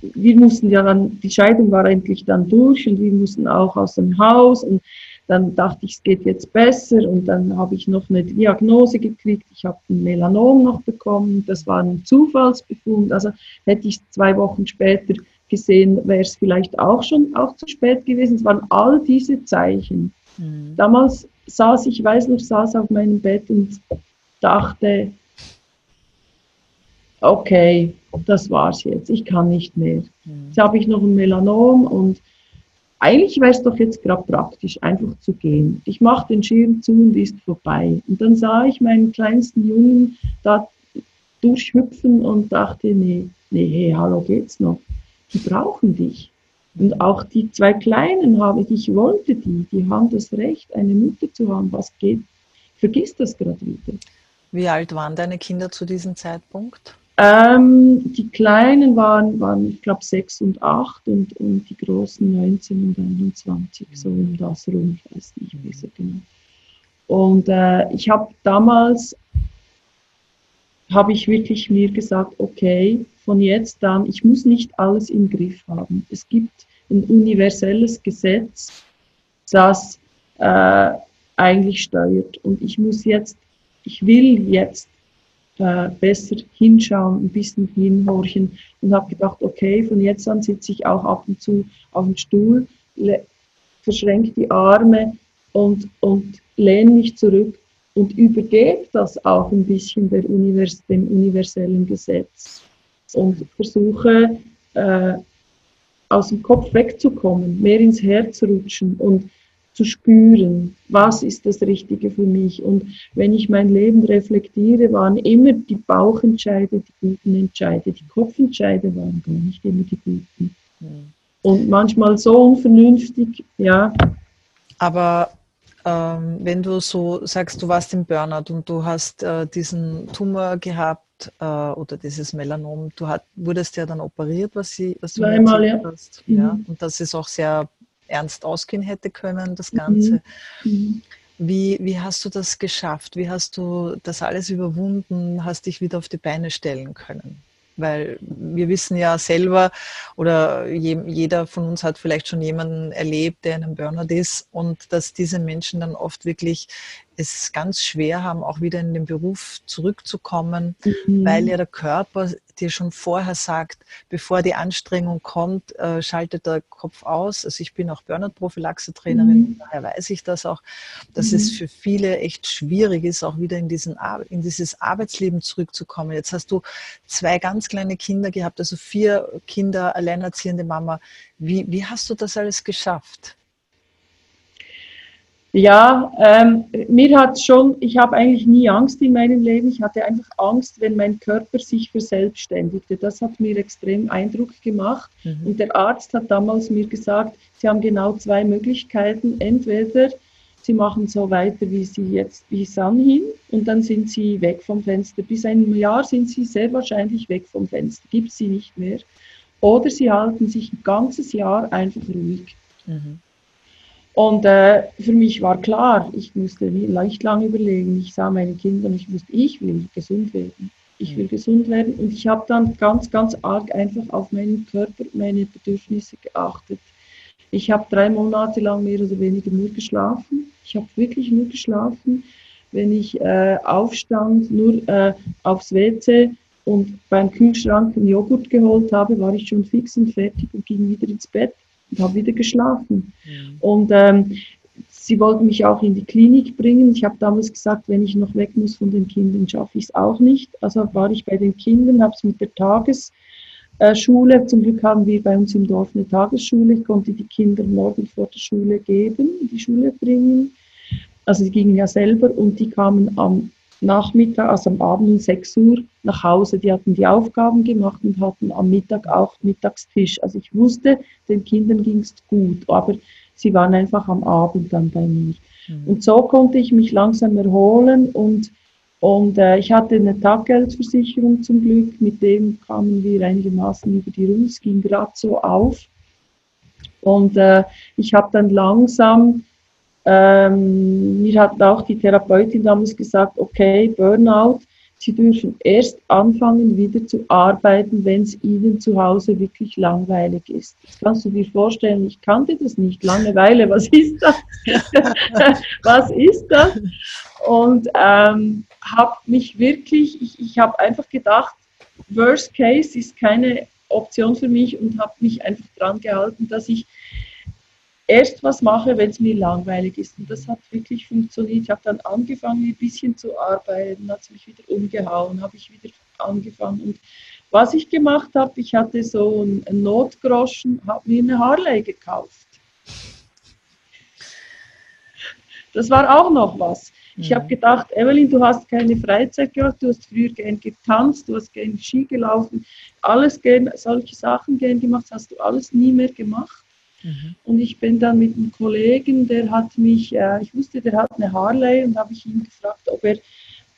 wir mussten ja dann, die Scheidung war endlich dann durch und wir mussten auch aus dem Haus und dann dachte ich, es geht jetzt besser und dann habe ich noch eine Diagnose gekriegt. Ich habe ein Melanom noch bekommen. Das war ein Zufallsbefund. Also hätte ich zwei Wochen später gesehen, wäre es vielleicht auch schon auch zu spät gewesen. Es waren all diese Zeichen. Mhm. Damals saß ich, weiß noch, saß auf meinem Bett und dachte, okay, das war's jetzt. Ich kann nicht mehr. Mhm. Jetzt habe ich noch ein Melanom und eigentlich wäre es doch jetzt gerade praktisch, einfach zu gehen. Ich mache den Schirm zu und ist vorbei. Und dann sah ich meinen kleinsten Jungen da durchhüpfen und dachte, nee, nee, hey, hallo, geht's noch? Die brauchen dich. Und auch die zwei Kleinen haben, ich wollte die, die haben das Recht, eine Mutter zu haben. Was geht? Vergiss das gerade wieder. Wie alt waren deine Kinder zu diesem Zeitpunkt? Ähm, die Kleinen waren, waren ich glaube, sechs und acht und, und die Großen 19 und 21, so um das rum, ich weiß nicht besser genau. Und äh, ich habe damals, habe ich wirklich mir gesagt, okay, von jetzt an, ich muss nicht alles im Griff haben. Es gibt ein universelles Gesetz, das äh, eigentlich steuert. Und ich muss jetzt, ich will jetzt äh, besser hinschauen, ein bisschen hinhorchen und habe gedacht, okay, von jetzt an sitze ich auch ab und zu auf dem Stuhl, verschränke die Arme und, und lehne mich zurück und übergebe das auch ein bisschen der Univers dem universellen Gesetz und versuche äh, aus dem Kopf wegzukommen, mehr ins Herz rutschen und zu spüren, was ist das Richtige für mich. Und wenn ich mein Leben reflektiere, waren immer die Bauchentscheide die guten Entscheide, die Kopfentscheide waren gar nicht immer die guten. Mhm. Und manchmal so unvernünftig, ja. Aber ähm, wenn du so sagst, du warst im Burnout und du hast äh, diesen Tumor gehabt äh, oder dieses Melanom, du hat, wurdest ja dann operiert, was, sie, was du Zweimal, ja. hast. Mhm. ja. Und das ist auch sehr ernst ausgehen hätte können, das Ganze. Mhm. Wie, wie hast du das geschafft? Wie hast du das alles überwunden, hast dich wieder auf die Beine stellen können? Weil wir wissen ja selber oder je, jeder von uns hat vielleicht schon jemanden erlebt, der in einem Burnout ist und dass diese Menschen dann oft wirklich es ganz schwer haben, auch wieder in den Beruf zurückzukommen, mhm. weil ja der Körper dir schon vorher sagt, bevor die Anstrengung kommt, äh, schaltet der Kopf aus. Also ich bin auch Burnout-Prophylaxe-Trainerin, mhm. daher weiß ich das auch, dass mhm. es für viele echt schwierig ist, auch wieder in, diesen in dieses Arbeitsleben zurückzukommen. Jetzt hast du zwei ganz kleine Kinder gehabt, also vier Kinder, alleinerziehende Mama. Wie, wie hast du das alles geschafft? Ja, ähm, mir hat schon, ich habe eigentlich nie Angst in meinem Leben. Ich hatte einfach Angst, wenn mein Körper sich verselbstständigte. Das hat mir extrem Eindruck gemacht. Mhm. Und der Arzt hat damals mir gesagt, Sie haben genau zwei Möglichkeiten. Entweder Sie machen so weiter, wie Sie jetzt bis anhin, und dann sind Sie weg vom Fenster. Bis ein Jahr sind Sie sehr wahrscheinlich weg vom Fenster. Gibt Sie nicht mehr. Oder Sie halten sich ein ganzes Jahr einfach ruhig. Mhm. Und äh, für mich war klar, ich musste leicht lang überlegen. Ich sah meine Kinder und ich wusste, ich will gesund werden. Ich will gesund werden. Und ich habe dann ganz, ganz arg einfach auf meinen Körper, meine Bedürfnisse geachtet. Ich habe drei Monate lang mehr oder weniger nur geschlafen. Ich habe wirklich nur geschlafen. Wenn ich äh, aufstand, nur äh, aufs WC und beim Kühlschrank einen Joghurt geholt habe, war ich schon fix und fertig und ging wieder ins Bett und habe wieder geschlafen. Mhm. Und ähm, sie wollten mich auch in die Klinik bringen. Ich habe damals gesagt, wenn ich noch weg muss von den Kindern, schaffe ich es auch nicht. Also war ich bei den Kindern, habe es mit der Tagesschule, zum Glück haben wir bei uns im Dorf eine Tagesschule, ich konnte die Kinder morgen vor der Schule geben, in die Schule bringen. Also die gingen ja selber und die kamen am Nachmittag, also am Abend um 6 Uhr nach Hause. Die hatten die Aufgaben gemacht und hatten am Mittag auch Mittagstisch. Also ich wusste, den Kindern ging es gut, aber sie waren einfach am Abend dann bei mir. Mhm. Und so konnte ich mich langsam erholen und, und äh, ich hatte eine Taggeldversicherung zum Glück, mit dem kamen wir einigermaßen über die Runde. Es ging gerade so auf. Und äh, ich habe dann langsam ähm, mir hat auch die Therapeutin damals gesagt, okay, Burnout, Sie dürfen erst anfangen, wieder zu arbeiten, wenn es Ihnen zu Hause wirklich langweilig ist. Das kannst du dir vorstellen, ich kannte das nicht. Langeweile, was ist das? was ist das? Und ähm, habe mich wirklich, ich, ich habe einfach gedacht, Worst Case ist keine Option für mich und habe mich einfach dran gehalten, dass ich erst was mache, wenn es mir langweilig ist. Und das hat wirklich funktioniert. Ich habe dann angefangen, ein bisschen zu arbeiten, hat es mich wieder umgehauen, habe ich wieder angefangen. Und was ich gemacht habe, ich hatte so einen Notgroschen, habe mir eine Harley gekauft. Das war auch noch was. Ich habe mhm. gedacht, Evelyn, du hast keine Freizeit gehabt, du hast früher gern getanzt, du hast gern Ski gelaufen, alles gern, solche Sachen gern gemacht, hast du alles nie mehr gemacht. Mhm. Und ich bin dann mit einem Kollegen, der hat mich, äh, ich wusste, der hat eine Harley und habe ich ihn gefragt, ob er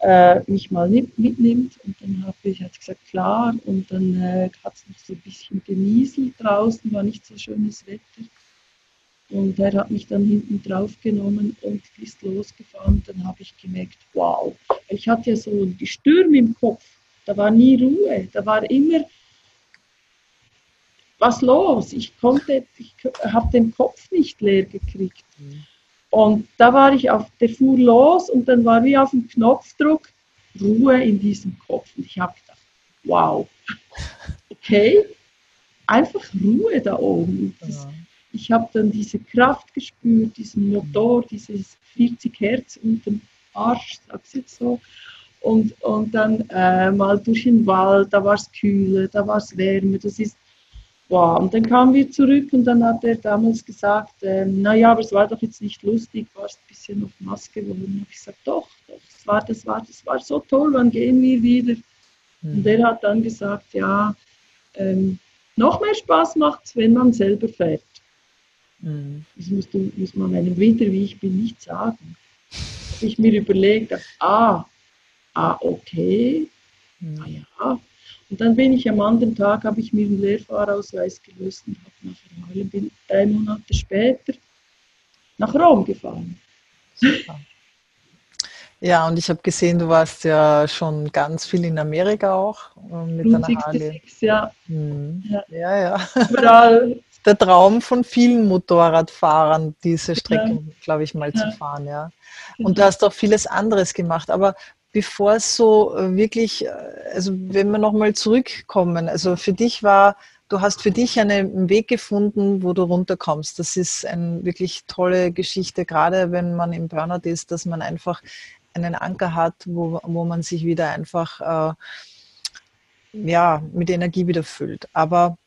äh, mich mal mitnimmt. Und dann habe ich hat gesagt, klar. Und dann äh, hat es noch so ein bisschen genieselt draußen, war nicht so schönes Wetter. Und er hat mich dann hinten drauf genommen und ist losgefahren. Dann habe ich gemerkt, wow, ich hatte ja so ein Gestürm im Kopf. Da war nie Ruhe. Da war immer was los. Ich konnte, ich habe den Kopf nicht leer gekriegt. Mhm. Und da war ich auf, der fuhr los und dann war wie auf dem Knopfdruck Ruhe in diesem Kopf. Und ich habe gedacht, wow, okay, einfach Ruhe da oben. Das, ich habe dann diese Kraft gespürt, diesen Motor, dieses 40 Hertz unter Arsch, sag's jetzt so. Und, und dann äh, mal durch den Wald, da war es kühler, da war es wärmer. Das ist Wow. Und dann kamen wir zurück und dann hat er damals gesagt, ähm, naja, aber es war doch jetzt nicht lustig, war es ein bisschen noch nass geworden. Ich gesagt, doch, doch, das war, das war, das war so toll, wann gehen wir wieder? Mhm. Und er hat dann gesagt, ja, ähm, noch mehr Spaß macht es, wenn man selber fährt. Mhm. Das muss, muss man einem Winter, wie ich bin, nicht sagen. Habe ich mir überlegt, ah, ah, okay, mhm. ja, und dann bin ich am anderen Tag, habe ich mir einen Lehrfahrausweis gelöst und habe nach Halle, bin drei Monate später nach Rom gefahren. Super. Ja, und ich habe gesehen, du warst ja schon ganz viel in Amerika auch äh, mit deiner Harley. Ja. Hm. ja. ja, ja. Überall. Der Traum von vielen Motorradfahrern, diese Strecke, ja. glaube ich, mal ja. zu fahren, ja. Und du hast auch vieles anderes gemacht. Aber bevor es so äh, wirklich, äh, also wenn wir nochmal zurückkommen, also für dich war, du hast für dich einen Weg gefunden, wo du runterkommst. Das ist eine wirklich tolle Geschichte, gerade wenn man im Burnout ist, dass man einfach einen Anker hat, wo, wo man sich wieder einfach äh, ja, mit Energie wieder füllt. Aber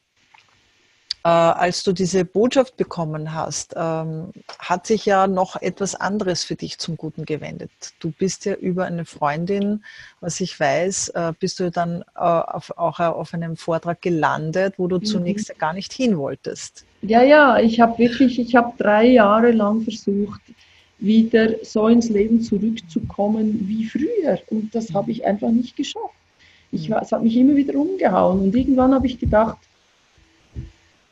äh, als du diese Botschaft bekommen hast, ähm, hat sich ja noch etwas anderes für dich zum Guten gewendet. Du bist ja über eine Freundin, was ich weiß, äh, bist du dann äh, auf, auch auf einem Vortrag gelandet, wo du mhm. zunächst gar nicht hin wolltest. Ja, ja, ich habe wirklich, ich habe drei Jahre lang versucht, wieder so ins Leben zurückzukommen wie früher. Und das habe ich einfach nicht geschafft. Ich, mhm. es hat mich immer wieder umgehauen. Und irgendwann habe ich gedacht,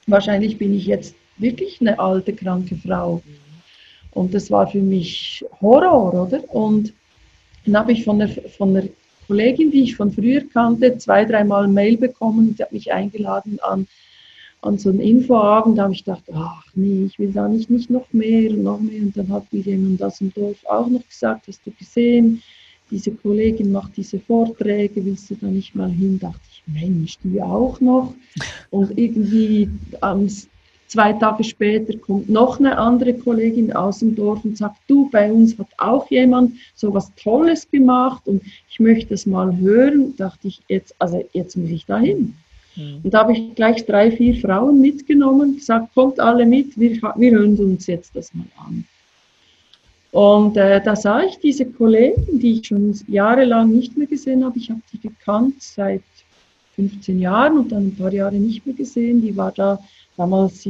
wahrscheinlich bin ich jetzt wirklich eine alte, kranke Frau. Und das war für mich Horror, oder? Und dann habe ich von der, von der Kollegin, die ich von früher kannte, zwei, dreimal Mail bekommen. Sie hat mich eingeladen an, an so einen Infoabend. Da habe ich gedacht, ach nee, ich will da nicht, nicht noch mehr und noch mehr. Und dann hat mir jemand aus dem Dorf auch noch gesagt, hast du gesehen, diese Kollegin macht diese Vorträge, willst du da nicht mal hin? Dachte Mensch, die auch noch. Und irgendwie ähm, zwei Tage später kommt noch eine andere Kollegin aus dem Dorf und sagt, du, bei uns hat auch jemand so was Tolles gemacht und ich möchte das mal hören. Dachte ich, jetzt, also jetzt muss ich da hin. Mhm. Und da habe ich gleich drei, vier Frauen mitgenommen, gesagt, kommt alle mit, wir, wir hören uns jetzt das mal an. Und äh, da sah ich diese Kollegen, die ich schon jahrelang nicht mehr gesehen habe. Ich habe die gekannt seit 15 Jahren und dann ein paar Jahre nicht mehr gesehen. Die war da damals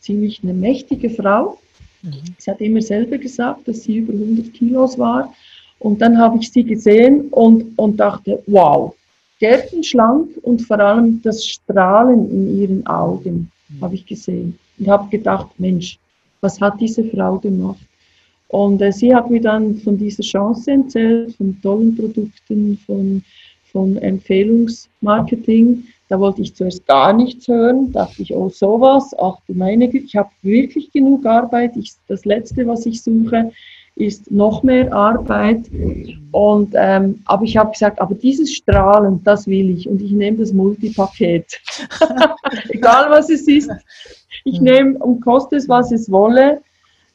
ziemlich eine mächtige Frau. Mhm. Sie hat immer selber gesagt, dass sie über 100 Kilos war. Und dann habe ich sie gesehen und, und dachte, wow, gärtenschlank und vor allem das Strahlen in ihren Augen mhm. habe ich gesehen. Und habe gedacht, Mensch, was hat diese Frau gemacht? Und äh, sie hat mir dann von dieser Chance erzählt, von tollen Produkten, von, von Empfehlungsmarketing. Da wollte ich zuerst gar nichts hören, dachte ich, oh sowas, ach du meine Güte, ich habe wirklich genug Arbeit. Ich, das Letzte, was ich suche, ist noch mehr Arbeit. Und, ähm, aber ich habe gesagt, aber dieses Strahlen, das will ich und ich nehme das Multipaket. Egal was es ist, ich nehme und koste es, was es wolle.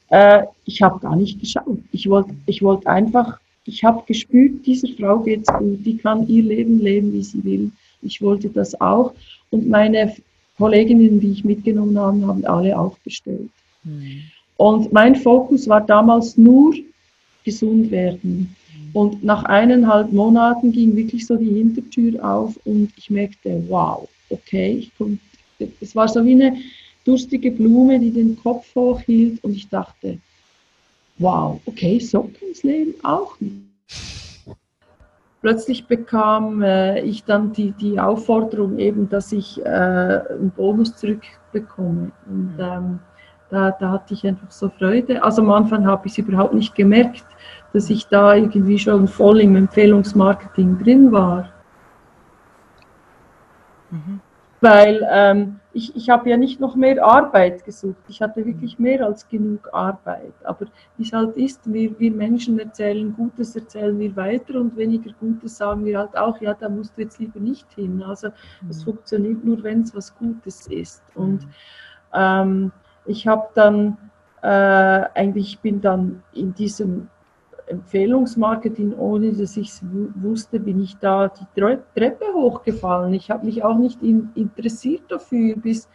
Äh, ich habe gar nicht geschaut. Ich wollte ich wollt einfach, ich habe gespürt, dieser Frau geht es gut, die kann ihr Leben leben, wie sie will. Ich wollte das auch. Und meine Kolleginnen, die ich mitgenommen habe, haben alle auch bestellt. Mhm. Und mein Fokus war damals nur gesund werden. Mhm. Und nach eineinhalb Monaten ging wirklich so die Hintertür auf und ich merkte, wow, okay, ich komm, es war so wie eine durstige Blume, die den Kopf hochhielt und ich dachte, wow, okay, so kann es Leben auch nicht. Plötzlich bekam äh, ich dann die, die Aufforderung eben, dass ich äh, einen Bonus zurückbekomme. Und mhm. ähm, da, da hatte ich einfach so Freude. Also am Anfang habe ich es überhaupt nicht gemerkt, dass ich da irgendwie schon voll im Empfehlungsmarketing drin war. Mhm. Weil ähm, ich, ich habe ja nicht noch mehr Arbeit gesucht. Ich hatte wirklich mehr als genug Arbeit. Aber wie es halt ist, wir, wir Menschen erzählen Gutes, erzählen wir weiter und weniger Gutes sagen wir halt auch, ja, da musst du jetzt lieber nicht hin. Also es mhm. funktioniert nur, wenn es was Gutes ist. Und mhm. ähm, ich habe dann, äh, eigentlich bin dann in diesem Empfehlungsmarketing, ohne dass ich es wusste, bin ich da die Treppe hochgefallen. Ich habe mich auch nicht in, interessiert dafür, bis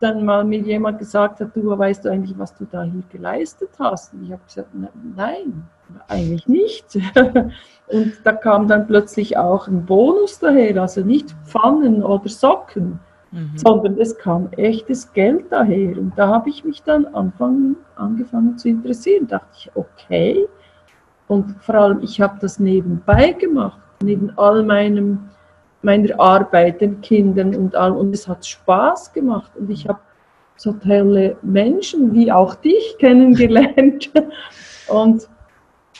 dann mal mir jemand gesagt hat, du weißt du eigentlich, was du da hier geleistet hast? Und ich habe gesagt, nein, eigentlich nicht. Und da kam dann plötzlich auch ein Bonus daher, also nicht Pfannen oder Socken, mhm. sondern es kam echtes Geld daher. Und da habe ich mich dann anfangen, angefangen zu interessieren. Da dachte ich, okay, und vor allem, ich habe das nebenbei gemacht, neben all meinem, meiner Arbeit, den Kindern und allem. Und es hat Spaß gemacht. Und ich habe so tolle Menschen wie auch dich kennengelernt. Und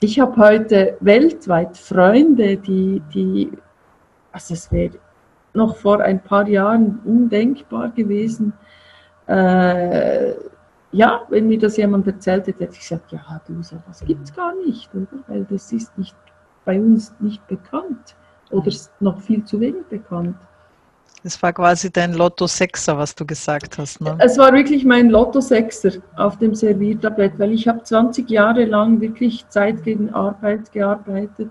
ich habe heute weltweit Freunde, die, die also es wäre noch vor ein paar Jahren undenkbar gewesen, äh, ja, wenn mir das jemand erzählt hätte, hätte ich gesagt, ja, du, sowas gibt es gar nicht, oder? Weil das ist nicht bei uns nicht bekannt oder noch viel zu wenig bekannt. Das war quasi dein Lotto Sechser, was du gesagt hast. Ne? Es war wirklich mein Lotto Sechser auf dem Serviertablett, weil ich habe 20 Jahre lang wirklich Zeit gegen Arbeit gearbeitet.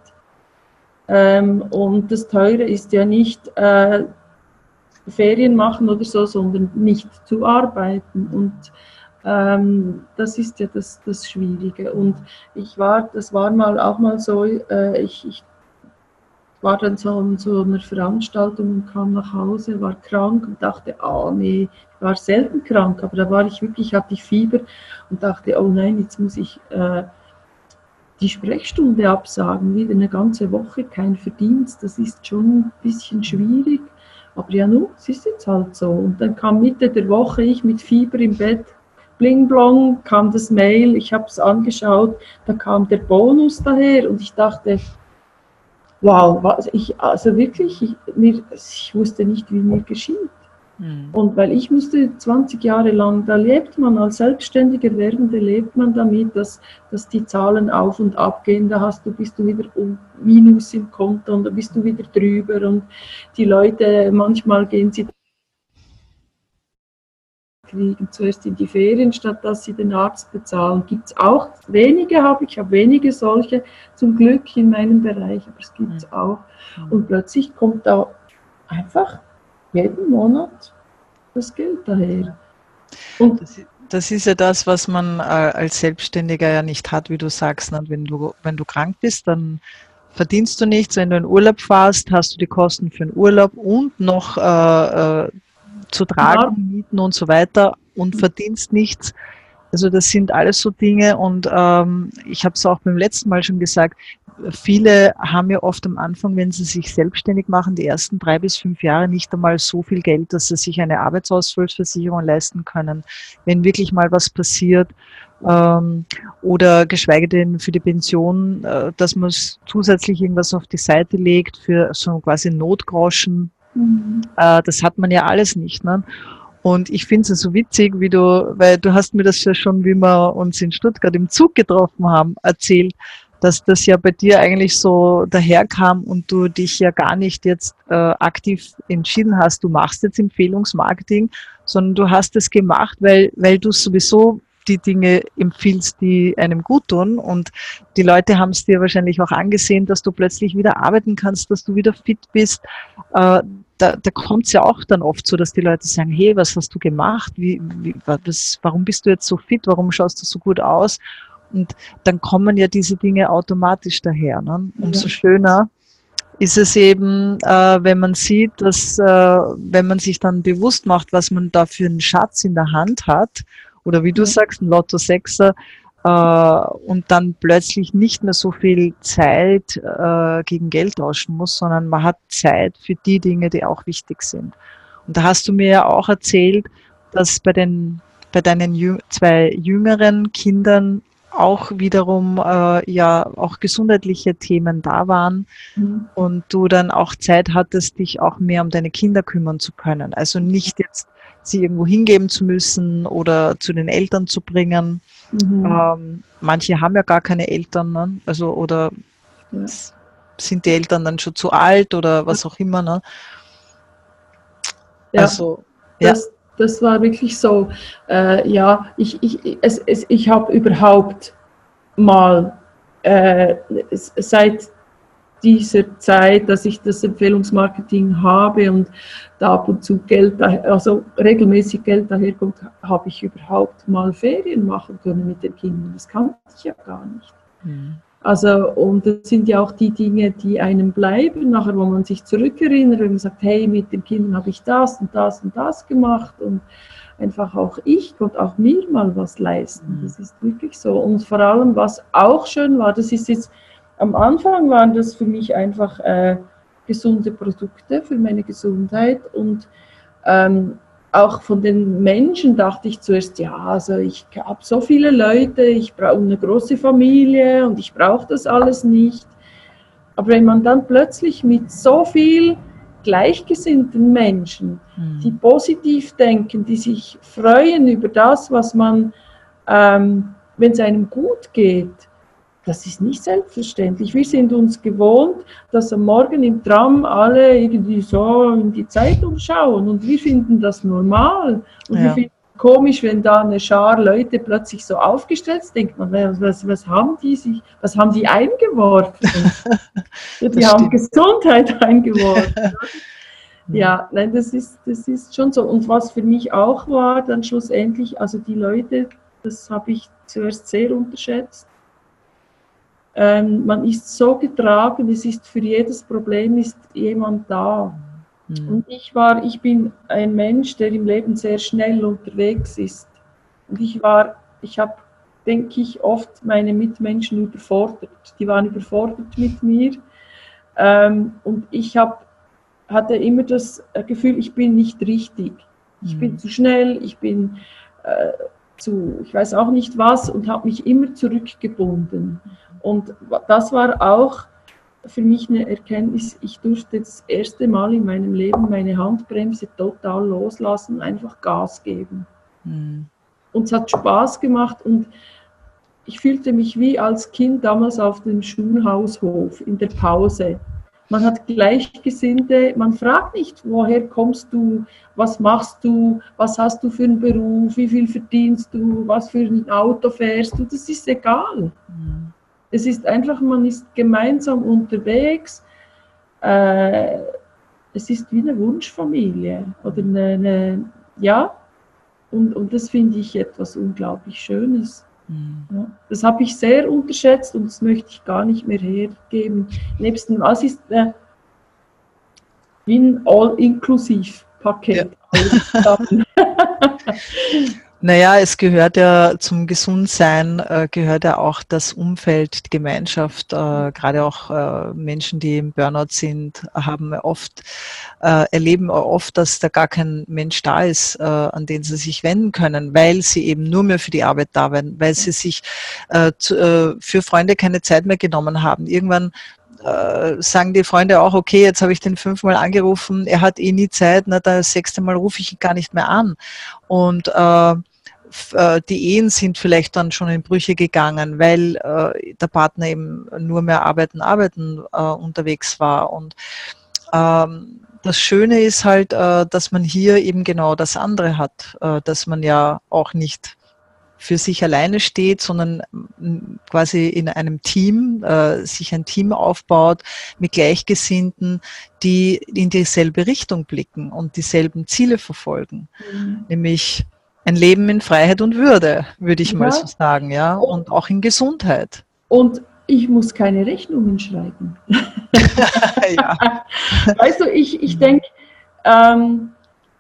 Ähm, und das Teure ist ja nicht äh, Ferien machen oder so, sondern nicht zu arbeiten. Und ähm, das ist ja das, das Schwierige. Und ich war, das war mal auch mal so, äh, ich, ich war dann so in so einer Veranstaltung und kam nach Hause, war krank und dachte, oh nee, ich war selten krank, aber da war ich wirklich, hatte ich Fieber und dachte, oh nein, jetzt muss ich äh, die Sprechstunde absagen, wieder eine ganze Woche, kein Verdienst, das ist schon ein bisschen schwierig. Aber ja, nun, es ist jetzt halt so. Und dann kam Mitte der Woche ich mit Fieber im Bett bling blong kam das Mail, ich habe es angeschaut, da kam der Bonus daher und ich dachte, wow, was, ich, also wirklich, ich, mir, ich wusste nicht, wie mir geschieht. Mhm. Und weil ich musste 20 Jahre lang, da lebt man als selbstständiger Werdende, lebt man damit, dass, dass die Zahlen auf und ab gehen, da hast du, bist du wieder um Minus im Konto und da bist du wieder drüber und die Leute, manchmal gehen sie kriegen zuerst in die Ferien, statt dass sie den Arzt bezahlen. Gibt es auch wenige, habe ich habe wenige solche zum Glück in meinem Bereich, aber es gibt es mhm. auch. Und plötzlich kommt da einfach jeden Monat das Geld daher. Und das, das ist ja das, was man äh, als Selbstständiger ja nicht hat, wie du sagst. Ne? Wenn, du, wenn du krank bist, dann verdienst du nichts. Wenn du in Urlaub fährst, hast du die Kosten für den Urlaub und noch äh, äh zu tragen, ja. Mieten und so weiter und verdienst nichts. Also das sind alles so Dinge und ähm, ich habe es auch beim letzten Mal schon gesagt, viele haben ja oft am Anfang, wenn sie sich selbstständig machen, die ersten drei bis fünf Jahre nicht einmal so viel Geld, dass sie sich eine Arbeitsausfallversicherung leisten können, wenn wirklich mal was passiert ähm, oder geschweige denn für die Pension, äh, dass man zusätzlich irgendwas auf die Seite legt für so quasi Notgroschen, Mhm. Äh, das hat man ja alles nicht. Ne? Und ich finde es so witzig, wie du, weil du hast mir das ja schon, wie wir uns in Stuttgart im Zug getroffen haben, erzählt, dass das ja bei dir eigentlich so daherkam und du dich ja gar nicht jetzt äh, aktiv entschieden hast, du machst jetzt Empfehlungsmarketing, sondern du hast es gemacht, weil, weil du sowieso die Dinge empfiehlst, die einem gut tun. Und die Leute haben es dir wahrscheinlich auch angesehen, dass du plötzlich wieder arbeiten kannst, dass du wieder fit bist. Äh, da, da kommt es ja auch dann oft so, dass die Leute sagen, hey, was hast du gemacht? Wie, wie, was, warum bist du jetzt so fit? Warum schaust du so gut aus? Und dann kommen ja diese Dinge automatisch daher. Ne? Umso ja. schöner ist es eben, äh, wenn man sieht, dass, äh, wenn man sich dann bewusst macht, was man da für einen Schatz in der Hand hat, oder wie du sagst, ein Lotto Sechser, und dann plötzlich nicht mehr so viel Zeit äh, gegen Geld tauschen muss, sondern man hat Zeit für die Dinge, die auch wichtig sind. Und da hast du mir ja auch erzählt, dass bei den bei deinen jü zwei jüngeren Kindern auch wiederum äh, ja auch gesundheitliche Themen da waren mhm. und du dann auch Zeit hattest, dich auch mehr um deine Kinder kümmern zu können. Also nicht jetzt sie irgendwo hingeben zu müssen oder zu den Eltern zu bringen. Mhm. Ähm, manche haben ja gar keine Eltern, ne? also oder ja. sind die Eltern dann schon zu alt oder was auch immer. Ne? Ja, also, ja. Das, das war wirklich so. Äh, ja, ich, ich, es, es, ich habe überhaupt mal äh, seit dieser Zeit, dass ich das Empfehlungsmarketing habe und da ab und zu Geld, also regelmäßig Geld daherkommt, habe ich überhaupt mal Ferien machen können mit den Kindern. Das kannte ich ja gar nicht. Mhm. Also, und das sind ja auch die Dinge, die einem bleiben, nachher, wo man sich zurückerinnert, wenn man sagt, hey, mit den Kindern habe ich das und das und das gemacht und einfach auch ich konnte auch mir mal was leisten. Mhm. Das ist wirklich so. Und vor allem, was auch schön war, das ist jetzt, am Anfang waren das für mich einfach äh, gesunde Produkte für meine Gesundheit und ähm, auch von den Menschen dachte ich zuerst, ja, also ich habe so viele Leute, ich brauche eine große Familie und ich brauche das alles nicht. Aber wenn man dann plötzlich mit so viel gleichgesinnten Menschen, mhm. die positiv denken, die sich freuen über das, was man, ähm, wenn es einem gut geht, das ist nicht selbstverständlich. Wir sind uns gewohnt, dass am Morgen im Tram alle irgendwie so in die Zeitung schauen und wir finden das normal. Und ja. wir finden es komisch, wenn da eine Schar Leute plötzlich so aufgestellt ist, denkt man, was, was, haben die sich, was haben die eingeworfen? die haben Gesundheit eingeworfen. ja, nein, das ist, das ist schon so. Und was für mich auch war, dann schlussendlich, also die Leute, das habe ich zuerst sehr unterschätzt, ähm, man ist so getragen, es ist für jedes Problem ist jemand da. Mhm. Und ich war, ich bin ein Mensch, der im Leben sehr schnell unterwegs ist. Und ich war, ich habe, denke ich, oft meine Mitmenschen überfordert. Die waren überfordert mit mir. Ähm, und ich hab, hatte immer das Gefühl, ich bin nicht richtig. Ich mhm. bin zu schnell, ich bin äh, zu, ich weiß auch nicht was und habe mich immer zurückgebunden. Und das war auch für mich eine Erkenntnis, ich durfte das erste Mal in meinem Leben meine Handbremse total loslassen, einfach Gas geben. Mhm. Und es hat Spaß gemacht und ich fühlte mich wie als Kind damals auf dem Schulhaushof in der Pause. Man hat Gleichgesinnte, man fragt nicht, woher kommst du, was machst du, was hast du für einen Beruf, wie viel verdienst du, was für ein Auto fährst du, das ist egal. Mhm. Es ist einfach, man ist gemeinsam unterwegs. Äh, es ist wie eine Wunschfamilie oder eine, eine ja, und, und das finde ich etwas unglaublich Schönes. Mhm. Ja, das habe ich sehr unterschätzt und das möchte ich gar nicht mehr hergeben. Nebst dem, was ist äh, wie ein All-Inklusiv-Paket. Ja. Naja, es gehört ja zum Gesundsein, äh, gehört ja auch das Umfeld, die Gemeinschaft, äh, gerade auch äh, Menschen, die im Burnout sind, haben oft, äh, erleben oft, dass da gar kein Mensch da ist, äh, an den sie sich wenden können, weil sie eben nur mehr für die Arbeit da waren, weil sie sich äh, zu, für Freunde keine Zeit mehr genommen haben. Irgendwann sagen die Freunde auch, okay, jetzt habe ich den fünfmal angerufen, er hat eh nie Zeit, na, das sechste Mal rufe ich ihn gar nicht mehr an. Und äh, äh, die Ehen sind vielleicht dann schon in Brüche gegangen, weil äh, der Partner eben nur mehr arbeiten, arbeiten äh, unterwegs war. Und ähm, das Schöne ist halt, äh, dass man hier eben genau das andere hat, äh, dass man ja auch nicht für sich alleine steht, sondern quasi in einem Team, äh, sich ein Team aufbaut mit Gleichgesinnten, die in dieselbe Richtung blicken und dieselben Ziele verfolgen, mhm. nämlich ein Leben in Freiheit und Würde, würde ich ja. mal so sagen, ja, und auch in Gesundheit. Und ich muss keine Rechnungen schreiben. ja. Weißt du, ich, ich denke, ähm,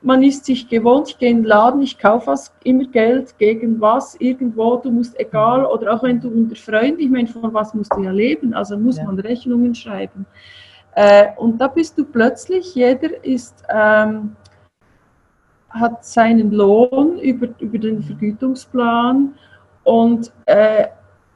man ist sich gewohnt, ich gehe in den Laden, ich kaufe was, immer Geld gegen was, irgendwo, du musst egal, oder auch wenn du unter Freunden, ich meine, von was musst du ja leben, also muss ja. man Rechnungen schreiben. Äh, und da bist du plötzlich, jeder ist, ähm, hat seinen Lohn über, über den Vergütungsplan und äh,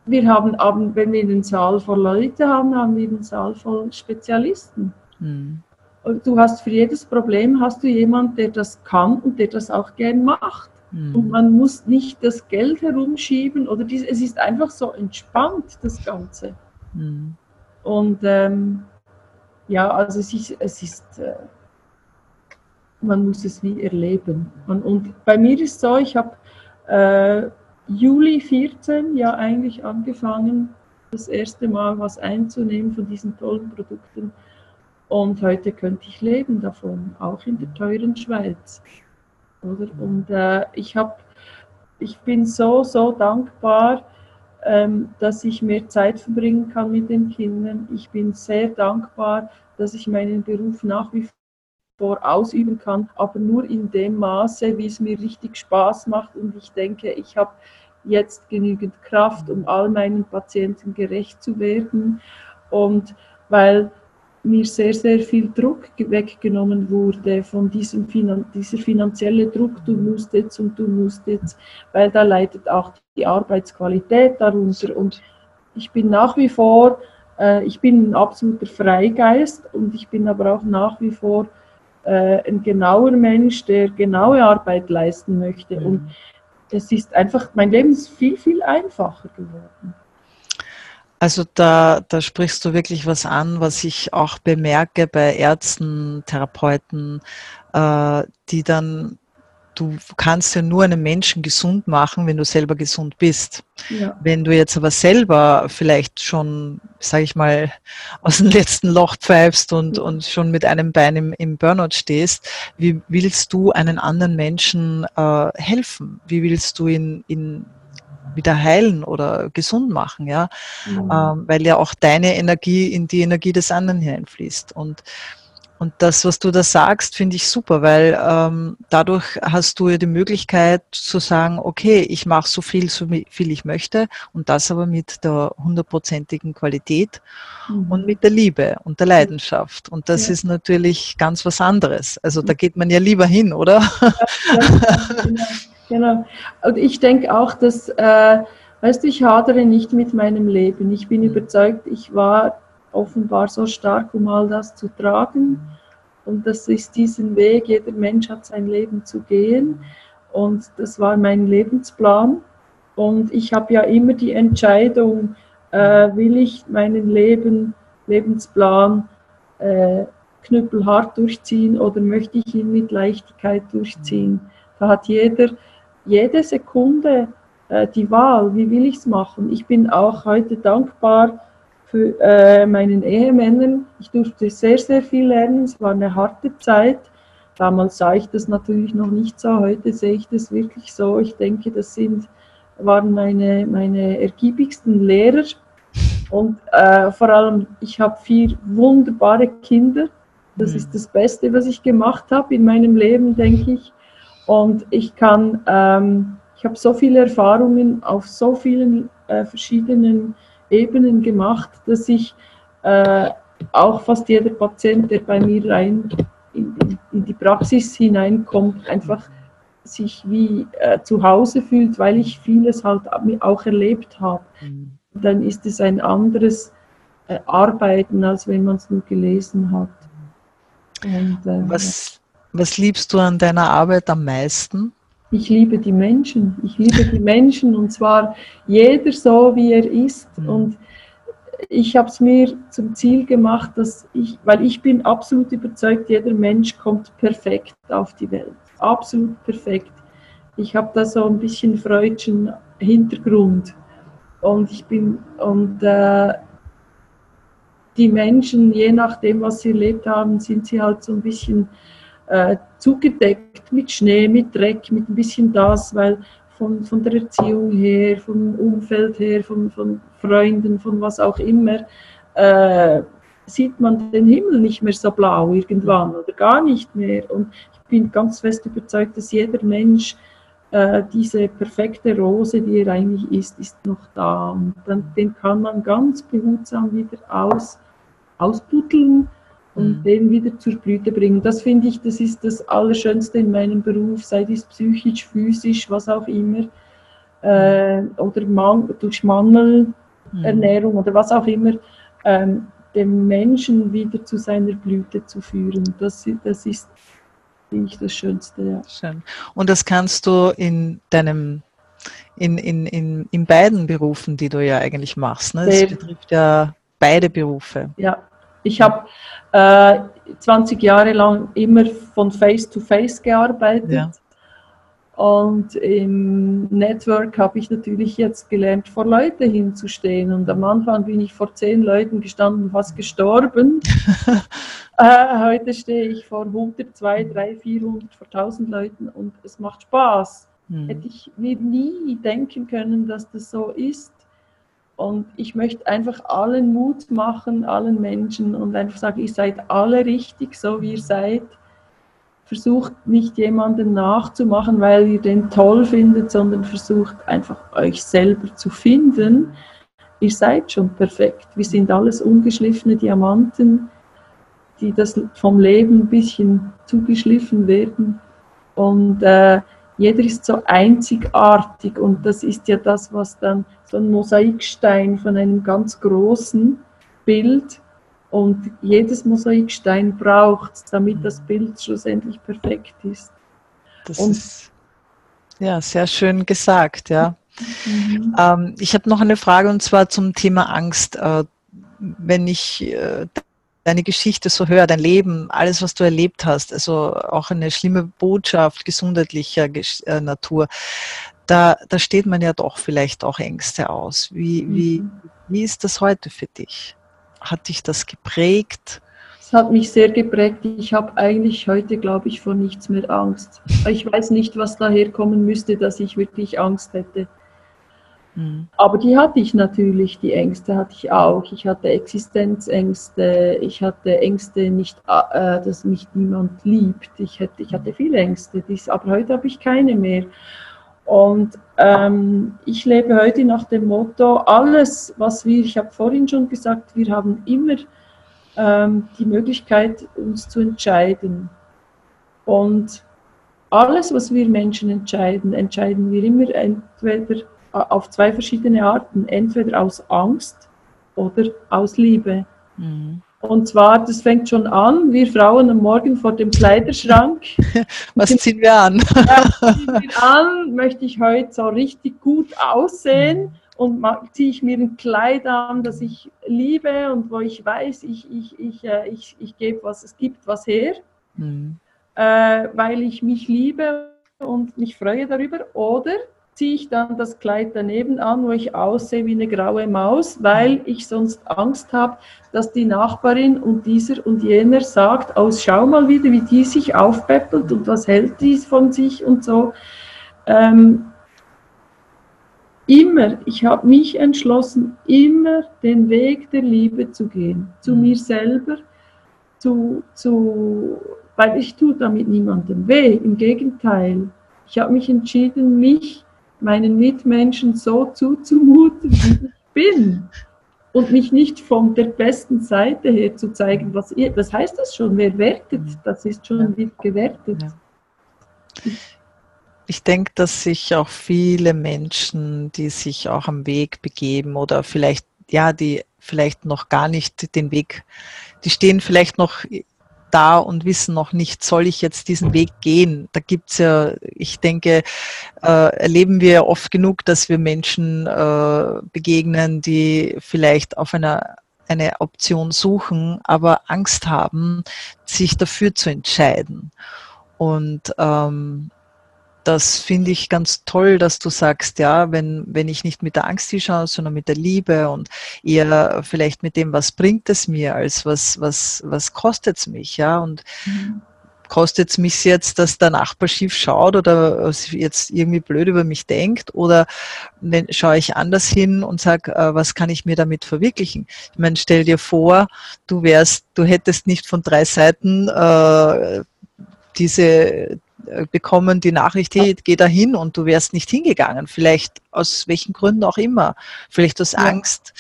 wir haben, wenn wir den Saal voll Leute haben, haben wir den Saal voll Spezialisten. Mhm. Und du hast für jedes Problem hast du jemanden, der das kann und der das auch gern macht. Mhm. Und man muss nicht das Geld herumschieben oder dies, es ist einfach so entspannt, das Ganze. Mhm. Und ähm, ja, also es ist, es ist äh, man muss es wie erleben. Und, und bei mir ist so, ich habe äh, Juli 14 ja eigentlich angefangen, das erste Mal was einzunehmen von diesen tollen Produkten. Und heute könnte ich leben davon, auch in der teuren Schweiz. Oder? Und äh, ich, hab, ich bin so, so dankbar, ähm, dass ich mehr Zeit verbringen kann mit den Kindern. Ich bin sehr dankbar, dass ich meinen Beruf nach wie vor ausüben kann, aber nur in dem Maße, wie es mir richtig Spaß macht. Und ich denke, ich habe jetzt genügend Kraft, um all meinen Patienten gerecht zu werden. Und weil mir sehr, sehr viel Druck weggenommen wurde von diesem Finan dieser finanzielle Druck, du musst jetzt und du musst jetzt, weil da leidet auch die Arbeitsqualität darunter. Und ich bin nach wie vor, äh, ich bin ein absoluter Freigeist und ich bin aber auch nach wie vor äh, ein genauer Mensch, der genaue Arbeit leisten möchte. Mhm. Und es ist einfach, mein Leben ist viel, viel einfacher geworden. Also da, da sprichst du wirklich was an, was ich auch bemerke bei Ärzten, Therapeuten, äh, die dann du kannst ja nur einen Menschen gesund machen, wenn du selber gesund bist. Ja. Wenn du jetzt aber selber vielleicht schon, sage ich mal, aus dem letzten Loch pfeifst und, ja. und schon mit einem Bein im, im, Burnout stehst, wie willst du einen anderen Menschen äh, helfen? Wie willst du ihn, ihn wieder heilen oder gesund machen, ja? Mhm. Ähm, weil ja auch deine Energie in die Energie des anderen hineinfließt. Und und das, was du da sagst, finde ich super, weil ähm, dadurch hast du ja die Möglichkeit zu sagen, okay, ich mache so viel, so viel ich möchte und das aber mit der hundertprozentigen Qualität mhm. und mit der Liebe und der Leidenschaft. Und das ja. ist natürlich ganz was anderes. Also da geht man ja lieber hin, oder? Ja, genau, genau. Und ich denke auch, dass, äh, weißt du, ich hadere nicht mit meinem Leben. Ich bin überzeugt, ich war offenbar so stark, um all das zu tragen. Und das ist diesen Weg, jeder Mensch hat sein Leben zu gehen. Und das war mein Lebensplan. Und ich habe ja immer die Entscheidung, äh, will ich meinen Leben, Lebensplan äh, knüppelhart durchziehen oder möchte ich ihn mit Leichtigkeit durchziehen. Da hat jeder, jede Sekunde äh, die Wahl, wie will ich es machen. Ich bin auch heute dankbar, für äh, meinen Ehemännern. Ich durfte sehr, sehr viel lernen. Es war eine harte Zeit. Damals sah ich das natürlich noch nicht so. Heute sehe ich das wirklich so. Ich denke, das sind, waren meine, meine ergiebigsten Lehrer. Und äh, vor allem, ich habe vier wunderbare Kinder. Das mhm. ist das Beste, was ich gemacht habe in meinem Leben, denke ich. Und ich kann, ähm, ich habe so viele Erfahrungen auf so vielen äh, verschiedenen Ebenen gemacht, dass ich äh, auch fast jeder Patient, der bei mir rein in, in die Praxis hineinkommt, einfach sich wie äh, zu Hause fühlt, weil ich vieles halt auch erlebt habe. Mhm. Dann ist es ein anderes äh, Arbeiten, als wenn man es nur gelesen hat. Und, äh, was, was liebst du an deiner Arbeit am meisten? Ich liebe die Menschen. Ich liebe die Menschen und zwar jeder so, wie er ist. Mhm. Und ich habe es mir zum Ziel gemacht, dass ich, weil ich bin absolut überzeugt, jeder Mensch kommt perfekt auf die Welt. Absolut perfekt. Ich habe da so ein bisschen freudschen Hintergrund. Und ich bin, und äh, die Menschen, je nachdem, was sie erlebt haben, sind sie halt so ein bisschen äh, zugedeckt mit Schnee, mit Dreck, mit ein bisschen das, weil von, von der Erziehung her, vom Umfeld her, von, von Freunden, von was auch immer, äh, sieht man den Himmel nicht mehr so blau irgendwann oder gar nicht mehr. Und ich bin ganz fest überzeugt, dass jeder Mensch äh, diese perfekte Rose, die er eigentlich ist, ist noch da. Und dann, den kann man ganz behutsam wieder aus, ausbuddeln und mhm. den wieder zur Blüte bringen. Das finde ich, das ist das Allerschönste in meinem Beruf, sei es psychisch, physisch, was auch immer, äh, oder man, durch Mangelernährung mhm. oder was auch immer, ähm, den Menschen wieder zu seiner Blüte zu führen. Das, das ist, finde ich, das Schönste. Ja. Schön. Und das kannst du in deinem in, in, in, in beiden Berufen, die du ja eigentlich machst. Ne? Das betrifft ja beide Berufe. Ja, ich habe äh, 20 Jahre lang immer von Face to Face gearbeitet. Ja. Und im Network habe ich natürlich jetzt gelernt, vor Leute hinzustehen. Und am Anfang bin ich vor zehn Leuten gestanden, fast gestorben. äh, heute stehe ich vor 100, 200, 300, 400, vor 1000 Leuten und es macht Spaß. Mhm. Hätte ich mir nie denken können, dass das so ist. Und ich möchte einfach allen Mut machen, allen Menschen und einfach sagen, ihr seid alle richtig, so wie ihr seid. Versucht nicht jemanden nachzumachen, weil ihr den toll findet, sondern versucht einfach euch selber zu finden. Ihr seid schon perfekt. Wir sind alles ungeschliffene Diamanten, die das vom Leben ein bisschen zugeschliffen werden. Und äh, jeder ist so einzigartig und das ist ja das, was dann ein Mosaikstein von einem ganz großen Bild und jedes Mosaikstein braucht, damit das Bild schlussendlich perfekt ist. Das und ist ja sehr schön gesagt, ja. Mhm. Ähm, ich habe noch eine Frage und zwar zum Thema Angst. Äh, wenn ich äh, deine Geschichte so höre, dein Leben, alles, was du erlebt hast, also auch eine schlimme Botschaft gesundheitlicher äh, Natur, da, da steht man ja doch vielleicht auch Ängste aus. Wie, wie, mhm. wie ist das heute für dich? Hat dich das geprägt? Es hat mich sehr geprägt. Ich habe eigentlich heute, glaube ich, vor nichts mehr Angst. Ich weiß nicht, was daher kommen müsste, dass ich wirklich Angst hätte. Mhm. Aber die hatte ich natürlich, die Ängste hatte ich auch. Ich hatte Existenzängste, ich hatte Ängste, nicht, äh, dass mich niemand liebt. Ich hatte, ich hatte viele Ängste, dies, aber heute habe ich keine mehr. Und ähm, ich lebe heute nach dem Motto, alles, was wir, ich habe vorhin schon gesagt, wir haben immer ähm, die Möglichkeit, uns zu entscheiden. Und alles, was wir Menschen entscheiden, entscheiden wir immer entweder auf zwei verschiedene Arten, entweder aus Angst oder aus Liebe. Mhm. Und zwar, das fängt schon an, wir Frauen am Morgen vor dem Kleiderschrank. Was ziehen wir an? ja, ziehen wir an, möchte ich heute so richtig gut aussehen und ziehe ich mir ein Kleid an, das ich liebe und wo ich weiß, ich, ich, ich, äh, ich, ich gebe was, es gibt was her, mhm. äh, weil ich mich liebe und mich freue darüber. Oder ziehe ich dann das Kleid daneben an, wo ich aussehe wie eine graue Maus, weil ich sonst Angst habe, dass die Nachbarin und dieser und jener sagt, oh, schau mal wieder, wie die sich aufpeppelt und was hält die von sich und so. Ähm, immer, ich habe mich entschlossen, immer den Weg der Liebe zu gehen, zu mhm. mir selber, zu, zu, weil ich tue damit niemandem weh, im Gegenteil. Ich habe mich entschieden, mich meinen Mitmenschen so zuzumuten, wie ich bin. Und mich nicht von der besten Seite her zu zeigen, was ihr, das heißt das schon, wer wertet, das ist schon ja. gewertet. Ja. Ich denke, dass sich auch viele Menschen, die sich auch am Weg begeben oder vielleicht, ja, die vielleicht noch gar nicht den Weg, die stehen vielleicht noch da und wissen noch nicht, soll ich jetzt diesen Weg gehen? Da gibt's ja, ich denke, äh, erleben wir oft genug, dass wir Menschen äh, begegnen, die vielleicht auf einer eine Option suchen, aber Angst haben, sich dafür zu entscheiden. Und ähm, das finde ich ganz toll, dass du sagst, ja, wenn, wenn ich nicht mit der Angst hinschaue, sondern mit der Liebe und eher vielleicht mit dem, was bringt es mir, als was, was, was kostet es mich, ja. Und mhm. kostet es mich jetzt, dass der Nachbar schief schaut oder jetzt irgendwie blöd über mich denkt oder wenn, schaue ich anders hin und sage, äh, was kann ich mir damit verwirklichen? Ich meine, stell dir vor, du wärst, du hättest nicht von drei Seiten äh, diese bekommen die Nachricht, hey, geh da hin und du wärst nicht hingegangen. Vielleicht aus welchen Gründen auch immer. Vielleicht aus Angst,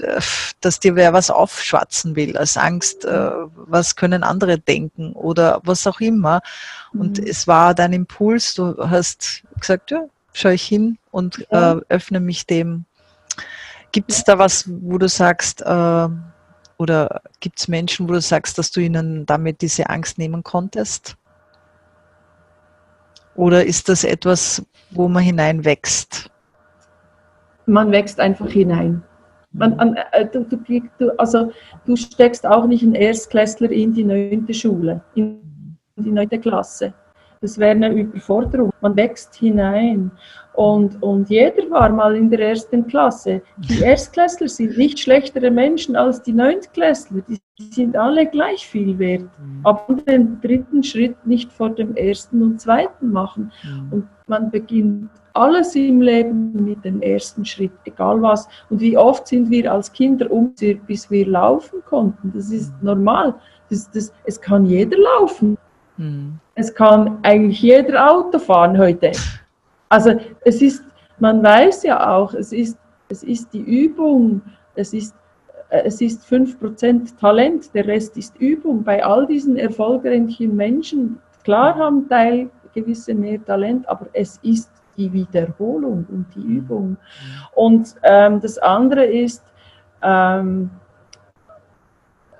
äh, dass dir wer was aufschwatzen will, aus Angst, äh, was können andere denken oder was auch immer. Und mhm. es war dein Impuls, du hast gesagt, ja, schaue ich hin und äh, öffne mich dem. Gibt es da was, wo du sagst, äh, oder gibt es Menschen, wo du sagst, dass du ihnen damit diese Angst nehmen konntest? Oder ist das etwas, wo man hineinwächst? Man wächst einfach hinein. Man, äh, du, du, du, also, du steckst auch nicht einen Erstklässler in die neunte Schule, in die neunte Klasse. Das wäre eine Überforderung. Man wächst hinein. Und, und jeder war mal in der ersten Klasse. Die Erstklässler sind nicht schlechtere Menschen als die Neuntklässler. Die sind alle gleich viel wert. Mhm. Aber den dritten Schritt nicht vor dem ersten und zweiten machen. Mhm. Und man beginnt alles im Leben mit dem ersten Schritt, egal was. Und wie oft sind wir als Kinder um, bis wir laufen konnten. Das ist mhm. normal. Das, das, es kann jeder laufen. Mhm. Es kann eigentlich jeder Auto fahren heute. Also es ist, man weiß ja auch, es ist, es ist die Übung, es ist, äh, es ist 5% Talent, der Rest ist Übung. Bei all diesen erfolgreichen Menschen, klar haben Teil gewisse mehr Talent, aber es ist die Wiederholung und die mhm. Übung. Und ähm, das andere ist, ähm,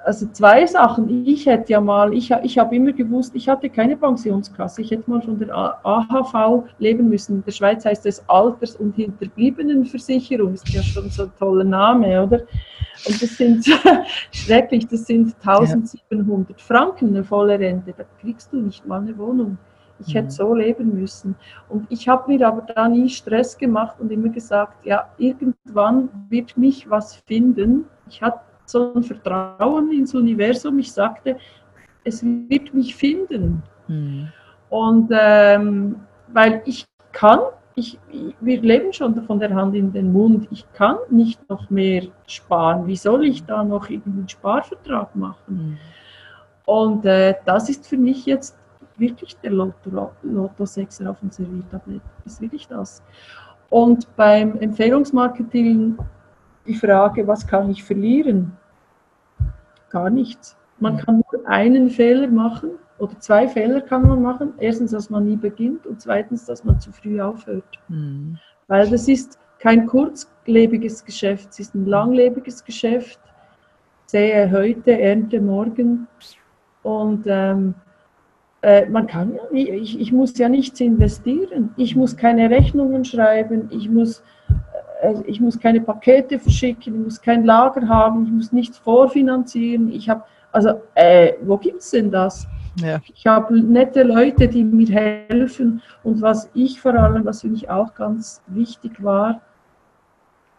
also zwei Sachen. Ich hätte ja mal, ich, ich habe immer gewusst, ich hatte keine Pensionskasse. Ich hätte mal von der AHV leben müssen. In der Schweiz heißt es Alters- und Hinterbliebenenversicherung. Ist ja schon so ein toller Name, oder? Und das sind schrecklich, das sind 1700 ja. Franken, eine volle Rente. Da kriegst du nicht mal eine Wohnung. Ich hätte mhm. so leben müssen. Und ich habe mir aber da nie Stress gemacht und immer gesagt, ja, irgendwann wird mich was finden. Ich hatte so ein Vertrauen ins Universum. Ich sagte, es wird mich finden. Mhm. Und ähm, weil ich kann, ich, wir leben schon von der Hand in den Mund, ich kann nicht noch mehr sparen. Wie soll ich da noch einen Sparvertrag machen? Mhm. Und äh, das ist für mich jetzt wirklich der Lotto, Lotto 6 auf dem Serviertablett. Ist wirklich das. Und beim Empfehlungsmarketing die Frage, was kann ich verlieren? Gar nichts. Man kann nur einen Fehler machen oder zwei Fehler kann man machen. Erstens, dass man nie beginnt und zweitens, dass man zu früh aufhört. Mhm. Weil das ist kein kurzlebiges Geschäft, es ist ein langlebiges Geschäft. Sehe heute, ernte morgen. Und ähm, äh, man kann ja, ich, ich muss ja nichts investieren. Ich muss keine Rechnungen schreiben, ich muss ich muss keine Pakete verschicken, ich muss kein Lager haben, ich muss nichts vorfinanzieren. Ich habe, also, äh, wo gibt es denn das? Ja. Ich habe nette Leute, die mir helfen. Und was ich vor allem, was für mich auch ganz wichtig war,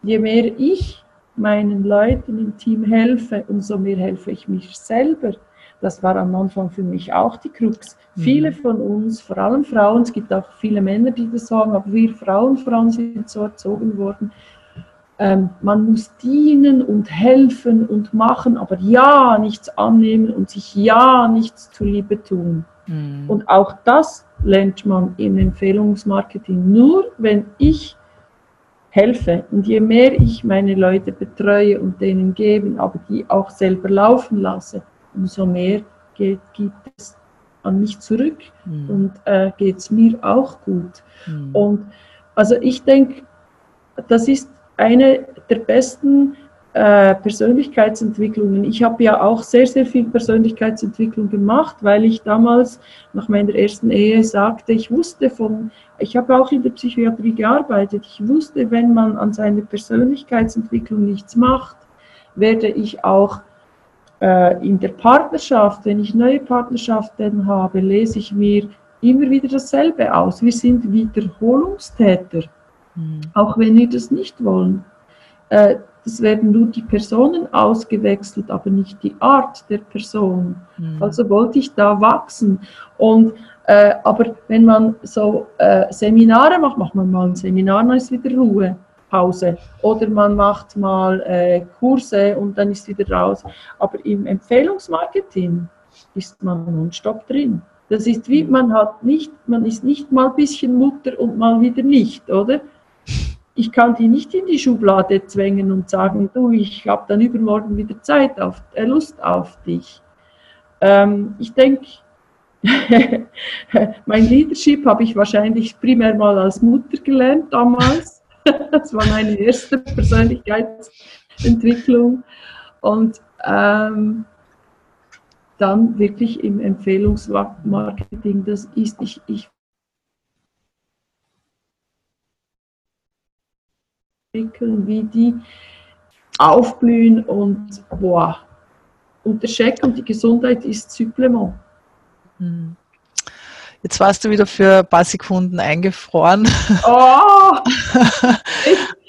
je mehr ich meinen Leuten im Team helfe, umso mehr helfe ich mich selber. Das war am Anfang für mich auch die Krux. Mhm. Viele von uns, vor allem Frauen, es gibt auch viele Männer, die das sagen, aber wir Frauen, Frauen sind so erzogen worden. Ähm, man muss dienen und helfen und machen, aber ja nichts annehmen und sich ja nichts zuliebe tun. Mhm. Und auch das lernt man im Empfehlungsmarketing nur, wenn ich helfe. Und je mehr ich meine Leute betreue und denen gebe, aber die auch selber laufen lasse, umso mehr geht, gibt es an mich zurück mhm. und äh, geht es mir auch gut. Mhm. Und also ich denke, das ist eine der besten äh, Persönlichkeitsentwicklungen. Ich habe ja auch sehr, sehr viel Persönlichkeitsentwicklung gemacht, weil ich damals nach meiner ersten Ehe sagte, ich wusste von, ich habe auch in der Psychiatrie gearbeitet, ich wusste, wenn man an seiner Persönlichkeitsentwicklung nichts macht, werde ich auch in der Partnerschaft, wenn ich neue Partnerschaften habe, lese ich mir immer wieder dasselbe aus. Wir sind Wiederholungstäter, mhm. auch wenn wir das nicht wollen. Äh, es werden nur die Personen ausgewechselt, aber nicht die Art der Person. Mhm. Also wollte ich da wachsen. Und, äh, aber wenn man so äh, Seminare macht, macht man mal ein Seminar, dann ist wieder Ruhe. Pause. Oder man macht mal äh, Kurse und dann ist wieder raus. Aber im Empfehlungsmarketing ist man nonstop drin. Das ist wie, man hat nicht, man ist nicht mal ein bisschen Mutter und mal wieder nicht, oder? Ich kann die nicht in die Schublade zwängen und sagen, du, ich habe dann übermorgen wieder Zeit auf, äh, Lust auf dich. Ähm, ich denke, mein Leadership habe ich wahrscheinlich primär mal als Mutter gelernt damals. das war meine erste Persönlichkeitsentwicklung. Und ähm, dann wirklich im Empfehlungsmarketing, das ist, ich, ich wie die aufblühen und boah. Und der Scheck und die Gesundheit ist Supplement. Hm. Jetzt warst du wieder für ein paar Sekunden eingefroren. Oh.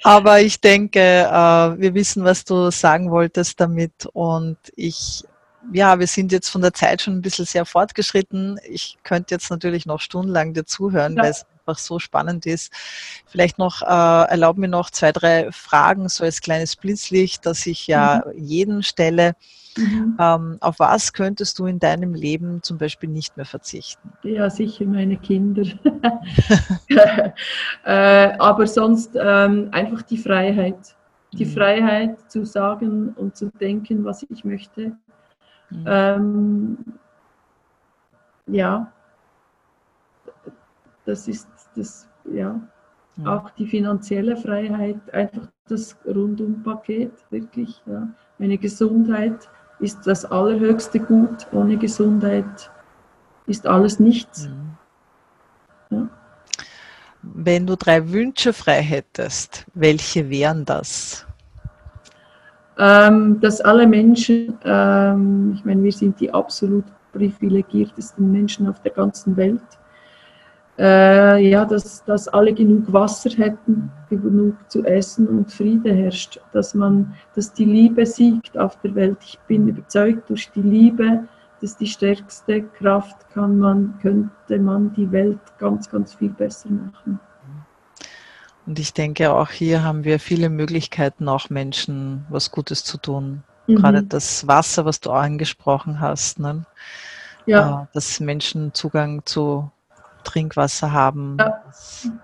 Aber ich denke, äh, wir wissen, was du sagen wolltest damit und ich ja, wir sind jetzt von der Zeit schon ein bisschen sehr fortgeschritten. Ich könnte jetzt natürlich noch stundenlang dir zuhören, ja. weil es einfach so spannend ist. Vielleicht noch, äh, erlaub mir noch zwei, drei Fragen, so als kleines Blitzlicht, dass ich ja mhm. jeden stelle. Mhm. Ähm, auf was könntest du in deinem Leben zum Beispiel nicht mehr verzichten? Ja, sicher meine Kinder. äh, aber sonst ähm, einfach die Freiheit. Die mhm. Freiheit zu sagen und zu denken, was ich möchte Mhm. Ähm, ja, das ist das, ja, ja, auch die finanzielle Freiheit, einfach das Rundumpaket, wirklich. Ja. Meine Gesundheit ist das allerhöchste Gut. Ohne Gesundheit ist alles nichts. Mhm. Ja. Wenn du drei Wünsche frei hättest, welche wären das? ähm, dass alle Menschen, ähm, ich meine, wir sind die absolut privilegiertesten Menschen auf der ganzen Welt, äh, ja, dass, dass alle genug Wasser hätten, genug zu essen und Friede herrscht, dass man, dass die Liebe siegt auf der Welt. Ich bin überzeugt, durch die Liebe, das ist die stärkste Kraft, kann man, könnte man die Welt ganz, ganz viel besser machen. Und ich denke, auch hier haben wir viele Möglichkeiten, auch Menschen was Gutes zu tun. Mhm. Gerade das Wasser, was du angesprochen hast, ne? ja. Äh, dass Menschen Zugang zu Trinkwasser haben. Ja,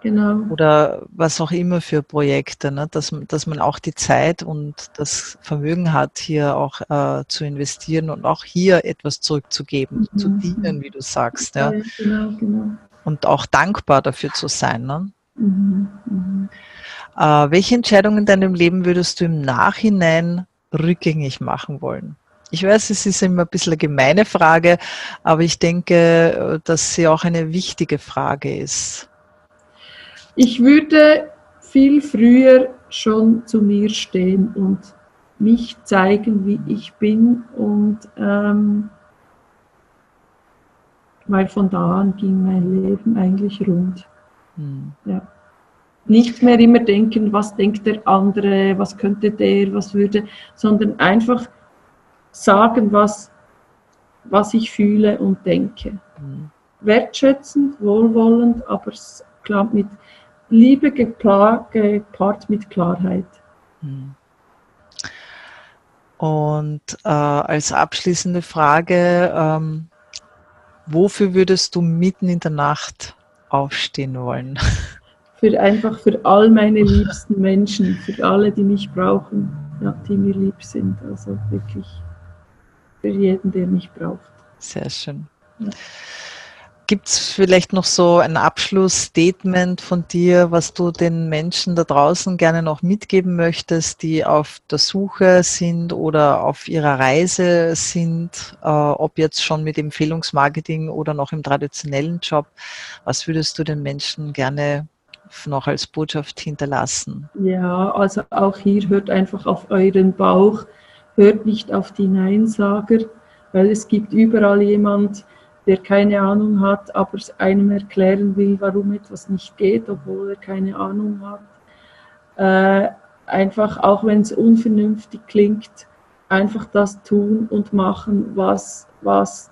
genau. Oder was auch immer für Projekte, ne? dass, dass man auch die Zeit und das Vermögen hat, hier auch äh, zu investieren und auch hier etwas zurückzugeben, mhm. zu dienen, wie du sagst. Ja, ja genau, genau. Und auch dankbar dafür zu sein. Ne? Mhm, mhm. Äh, welche Entscheidungen in deinem Leben würdest du im Nachhinein rückgängig machen wollen? Ich weiß, es ist immer ein bisschen eine gemeine Frage, aber ich denke, dass sie auch eine wichtige Frage ist. Ich würde viel früher schon zu mir stehen und mich zeigen, wie ich bin und ähm, weil von da an ging mein Leben eigentlich rund. Hm. Ja. Nicht mehr immer denken, was denkt der andere, was könnte der, was würde, sondern einfach sagen, was, was ich fühle und denke. Hm. Wertschätzend, wohlwollend, aber klar mit Liebe gepaart mit Klarheit. Hm. Und äh, als abschließende Frage, ähm, wofür würdest du mitten in der Nacht aufstehen wollen. Für einfach für all meine liebsten Menschen, für alle, die mich brauchen, ja, die mir lieb sind. Also wirklich für jeden, der mich braucht. Sehr schön. Ja. Gibt es vielleicht noch so ein Abschlussstatement von dir, was du den Menschen da draußen gerne noch mitgeben möchtest, die auf der Suche sind oder auf ihrer Reise sind, äh, ob jetzt schon mit Empfehlungsmarketing oder noch im traditionellen Job? Was würdest du den Menschen gerne noch als Botschaft hinterlassen? Ja, also auch hier hört einfach auf euren Bauch, hört nicht auf die Neinsager, weil es gibt überall jemand, der keine Ahnung hat, aber einem erklären will, warum etwas nicht geht, obwohl er keine Ahnung hat. Äh, einfach, auch wenn es unvernünftig klingt, einfach das tun und machen, was, was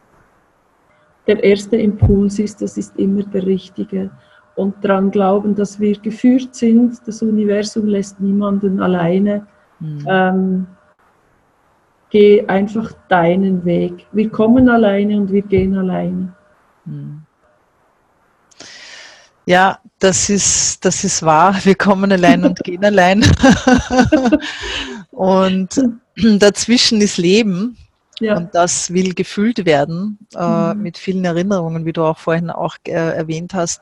der erste Impuls ist, das ist immer der richtige. Und daran glauben, dass wir geführt sind. Das Universum lässt niemanden alleine. Mhm. Ähm, geh einfach deinen Weg. Wir kommen alleine und wir gehen alleine. Mhm. Ja, das ist, das ist wahr. Wir kommen allein und gehen allein. und dazwischen ist Leben. Ja. Und das will gefüllt werden äh, mhm. mit vielen Erinnerungen, wie du auch vorhin auch äh, erwähnt hast,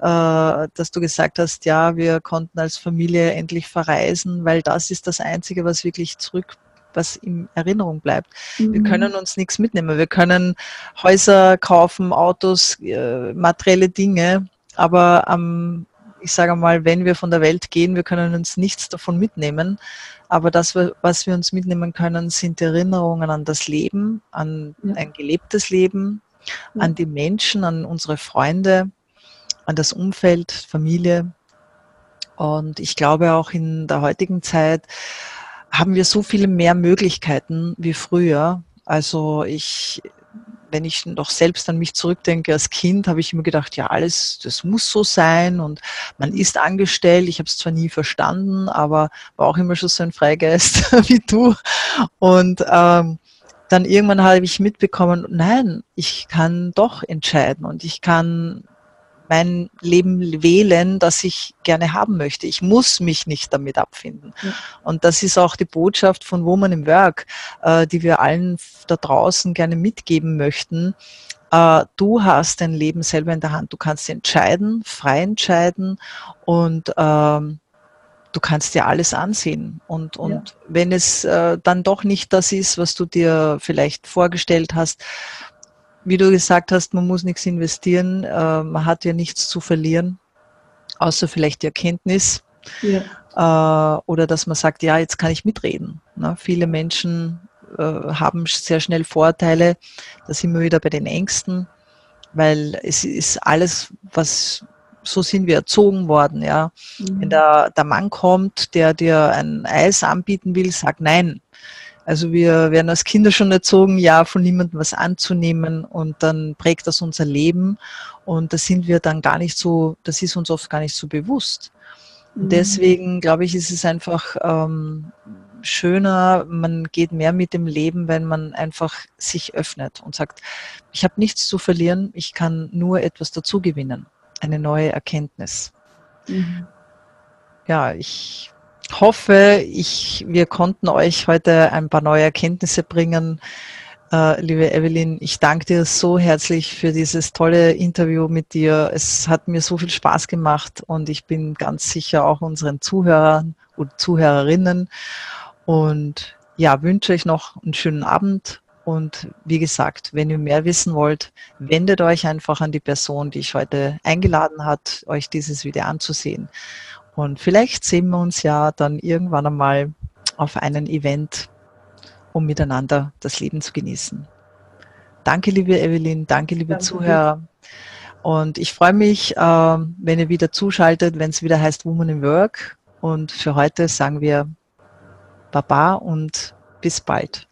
äh, dass du gesagt hast, ja, wir konnten als Familie endlich verreisen, weil das ist das Einzige, was wirklich zurück was in Erinnerung bleibt. Mhm. Wir können uns nichts mitnehmen. Wir können Häuser kaufen, Autos, äh, materielle Dinge, aber ähm, ich sage mal, wenn wir von der Welt gehen, wir können uns nichts davon mitnehmen. Aber das, was wir uns mitnehmen können, sind Erinnerungen an das Leben, an ja. ein gelebtes Leben, ja. an die Menschen, an unsere Freunde, an das Umfeld, Familie. Und ich glaube auch in der heutigen Zeit haben wir so viele mehr Möglichkeiten wie früher. Also ich wenn ich noch selbst an mich zurückdenke, als Kind habe ich immer gedacht, ja, alles, das muss so sein und man ist angestellt. Ich habe es zwar nie verstanden, aber war auch immer schon so ein Freigeist wie du. Und ähm, dann irgendwann habe ich mitbekommen, nein, ich kann doch entscheiden und ich kann mein Leben wählen, das ich gerne haben möchte. Ich muss mich nicht damit abfinden. Und das ist auch die Botschaft von Woman im Work, äh, die wir allen da draußen gerne mitgeben möchten. Äh, du hast dein Leben selber in der Hand. Du kannst entscheiden, frei entscheiden und ähm, du kannst dir alles ansehen. Und, und ja. wenn es äh, dann doch nicht das ist, was du dir vielleicht vorgestellt hast, wie du gesagt hast, man muss nichts investieren, äh, man hat ja nichts zu verlieren, außer vielleicht die Erkenntnis. Ja. Äh, oder dass man sagt, ja, jetzt kann ich mitreden. Ne? Viele Menschen äh, haben sehr schnell Vorteile, da sind wir wieder bei den Ängsten, weil es ist alles, was so sind wir erzogen worden, ja. Mhm. Wenn der, der Mann kommt, der dir ein Eis anbieten will, sag nein. Also wir werden als Kinder schon erzogen, ja, von niemandem was anzunehmen und dann prägt das unser Leben und da sind wir dann gar nicht so, das ist uns oft gar nicht so bewusst. Mhm. Deswegen glaube ich, ist es einfach ähm, schöner, man geht mehr mit dem Leben, wenn man einfach sich öffnet und sagt, ich habe nichts zu verlieren, ich kann nur etwas dazu gewinnen, eine neue Erkenntnis. Mhm. Ja, ich hoffe, ich, wir konnten euch heute ein paar neue Erkenntnisse bringen. Uh, liebe Evelyn, ich danke dir so herzlich für dieses tolle Interview mit dir. Es hat mir so viel Spaß gemacht und ich bin ganz sicher auch unseren Zuhörern und Zuhörerinnen. Und ja, wünsche euch noch einen schönen Abend. Und wie gesagt, wenn ihr mehr wissen wollt, wendet euch einfach an die Person, die ich heute eingeladen hat, euch dieses Video anzusehen. Und vielleicht sehen wir uns ja dann irgendwann einmal auf einem Event, um miteinander das Leben zu genießen. Danke, liebe Evelyn, danke, liebe danke. Zuhörer. Und ich freue mich, äh, wenn ihr wieder zuschaltet, wenn es wieder heißt Woman in Work. Und für heute sagen wir Baba und bis bald.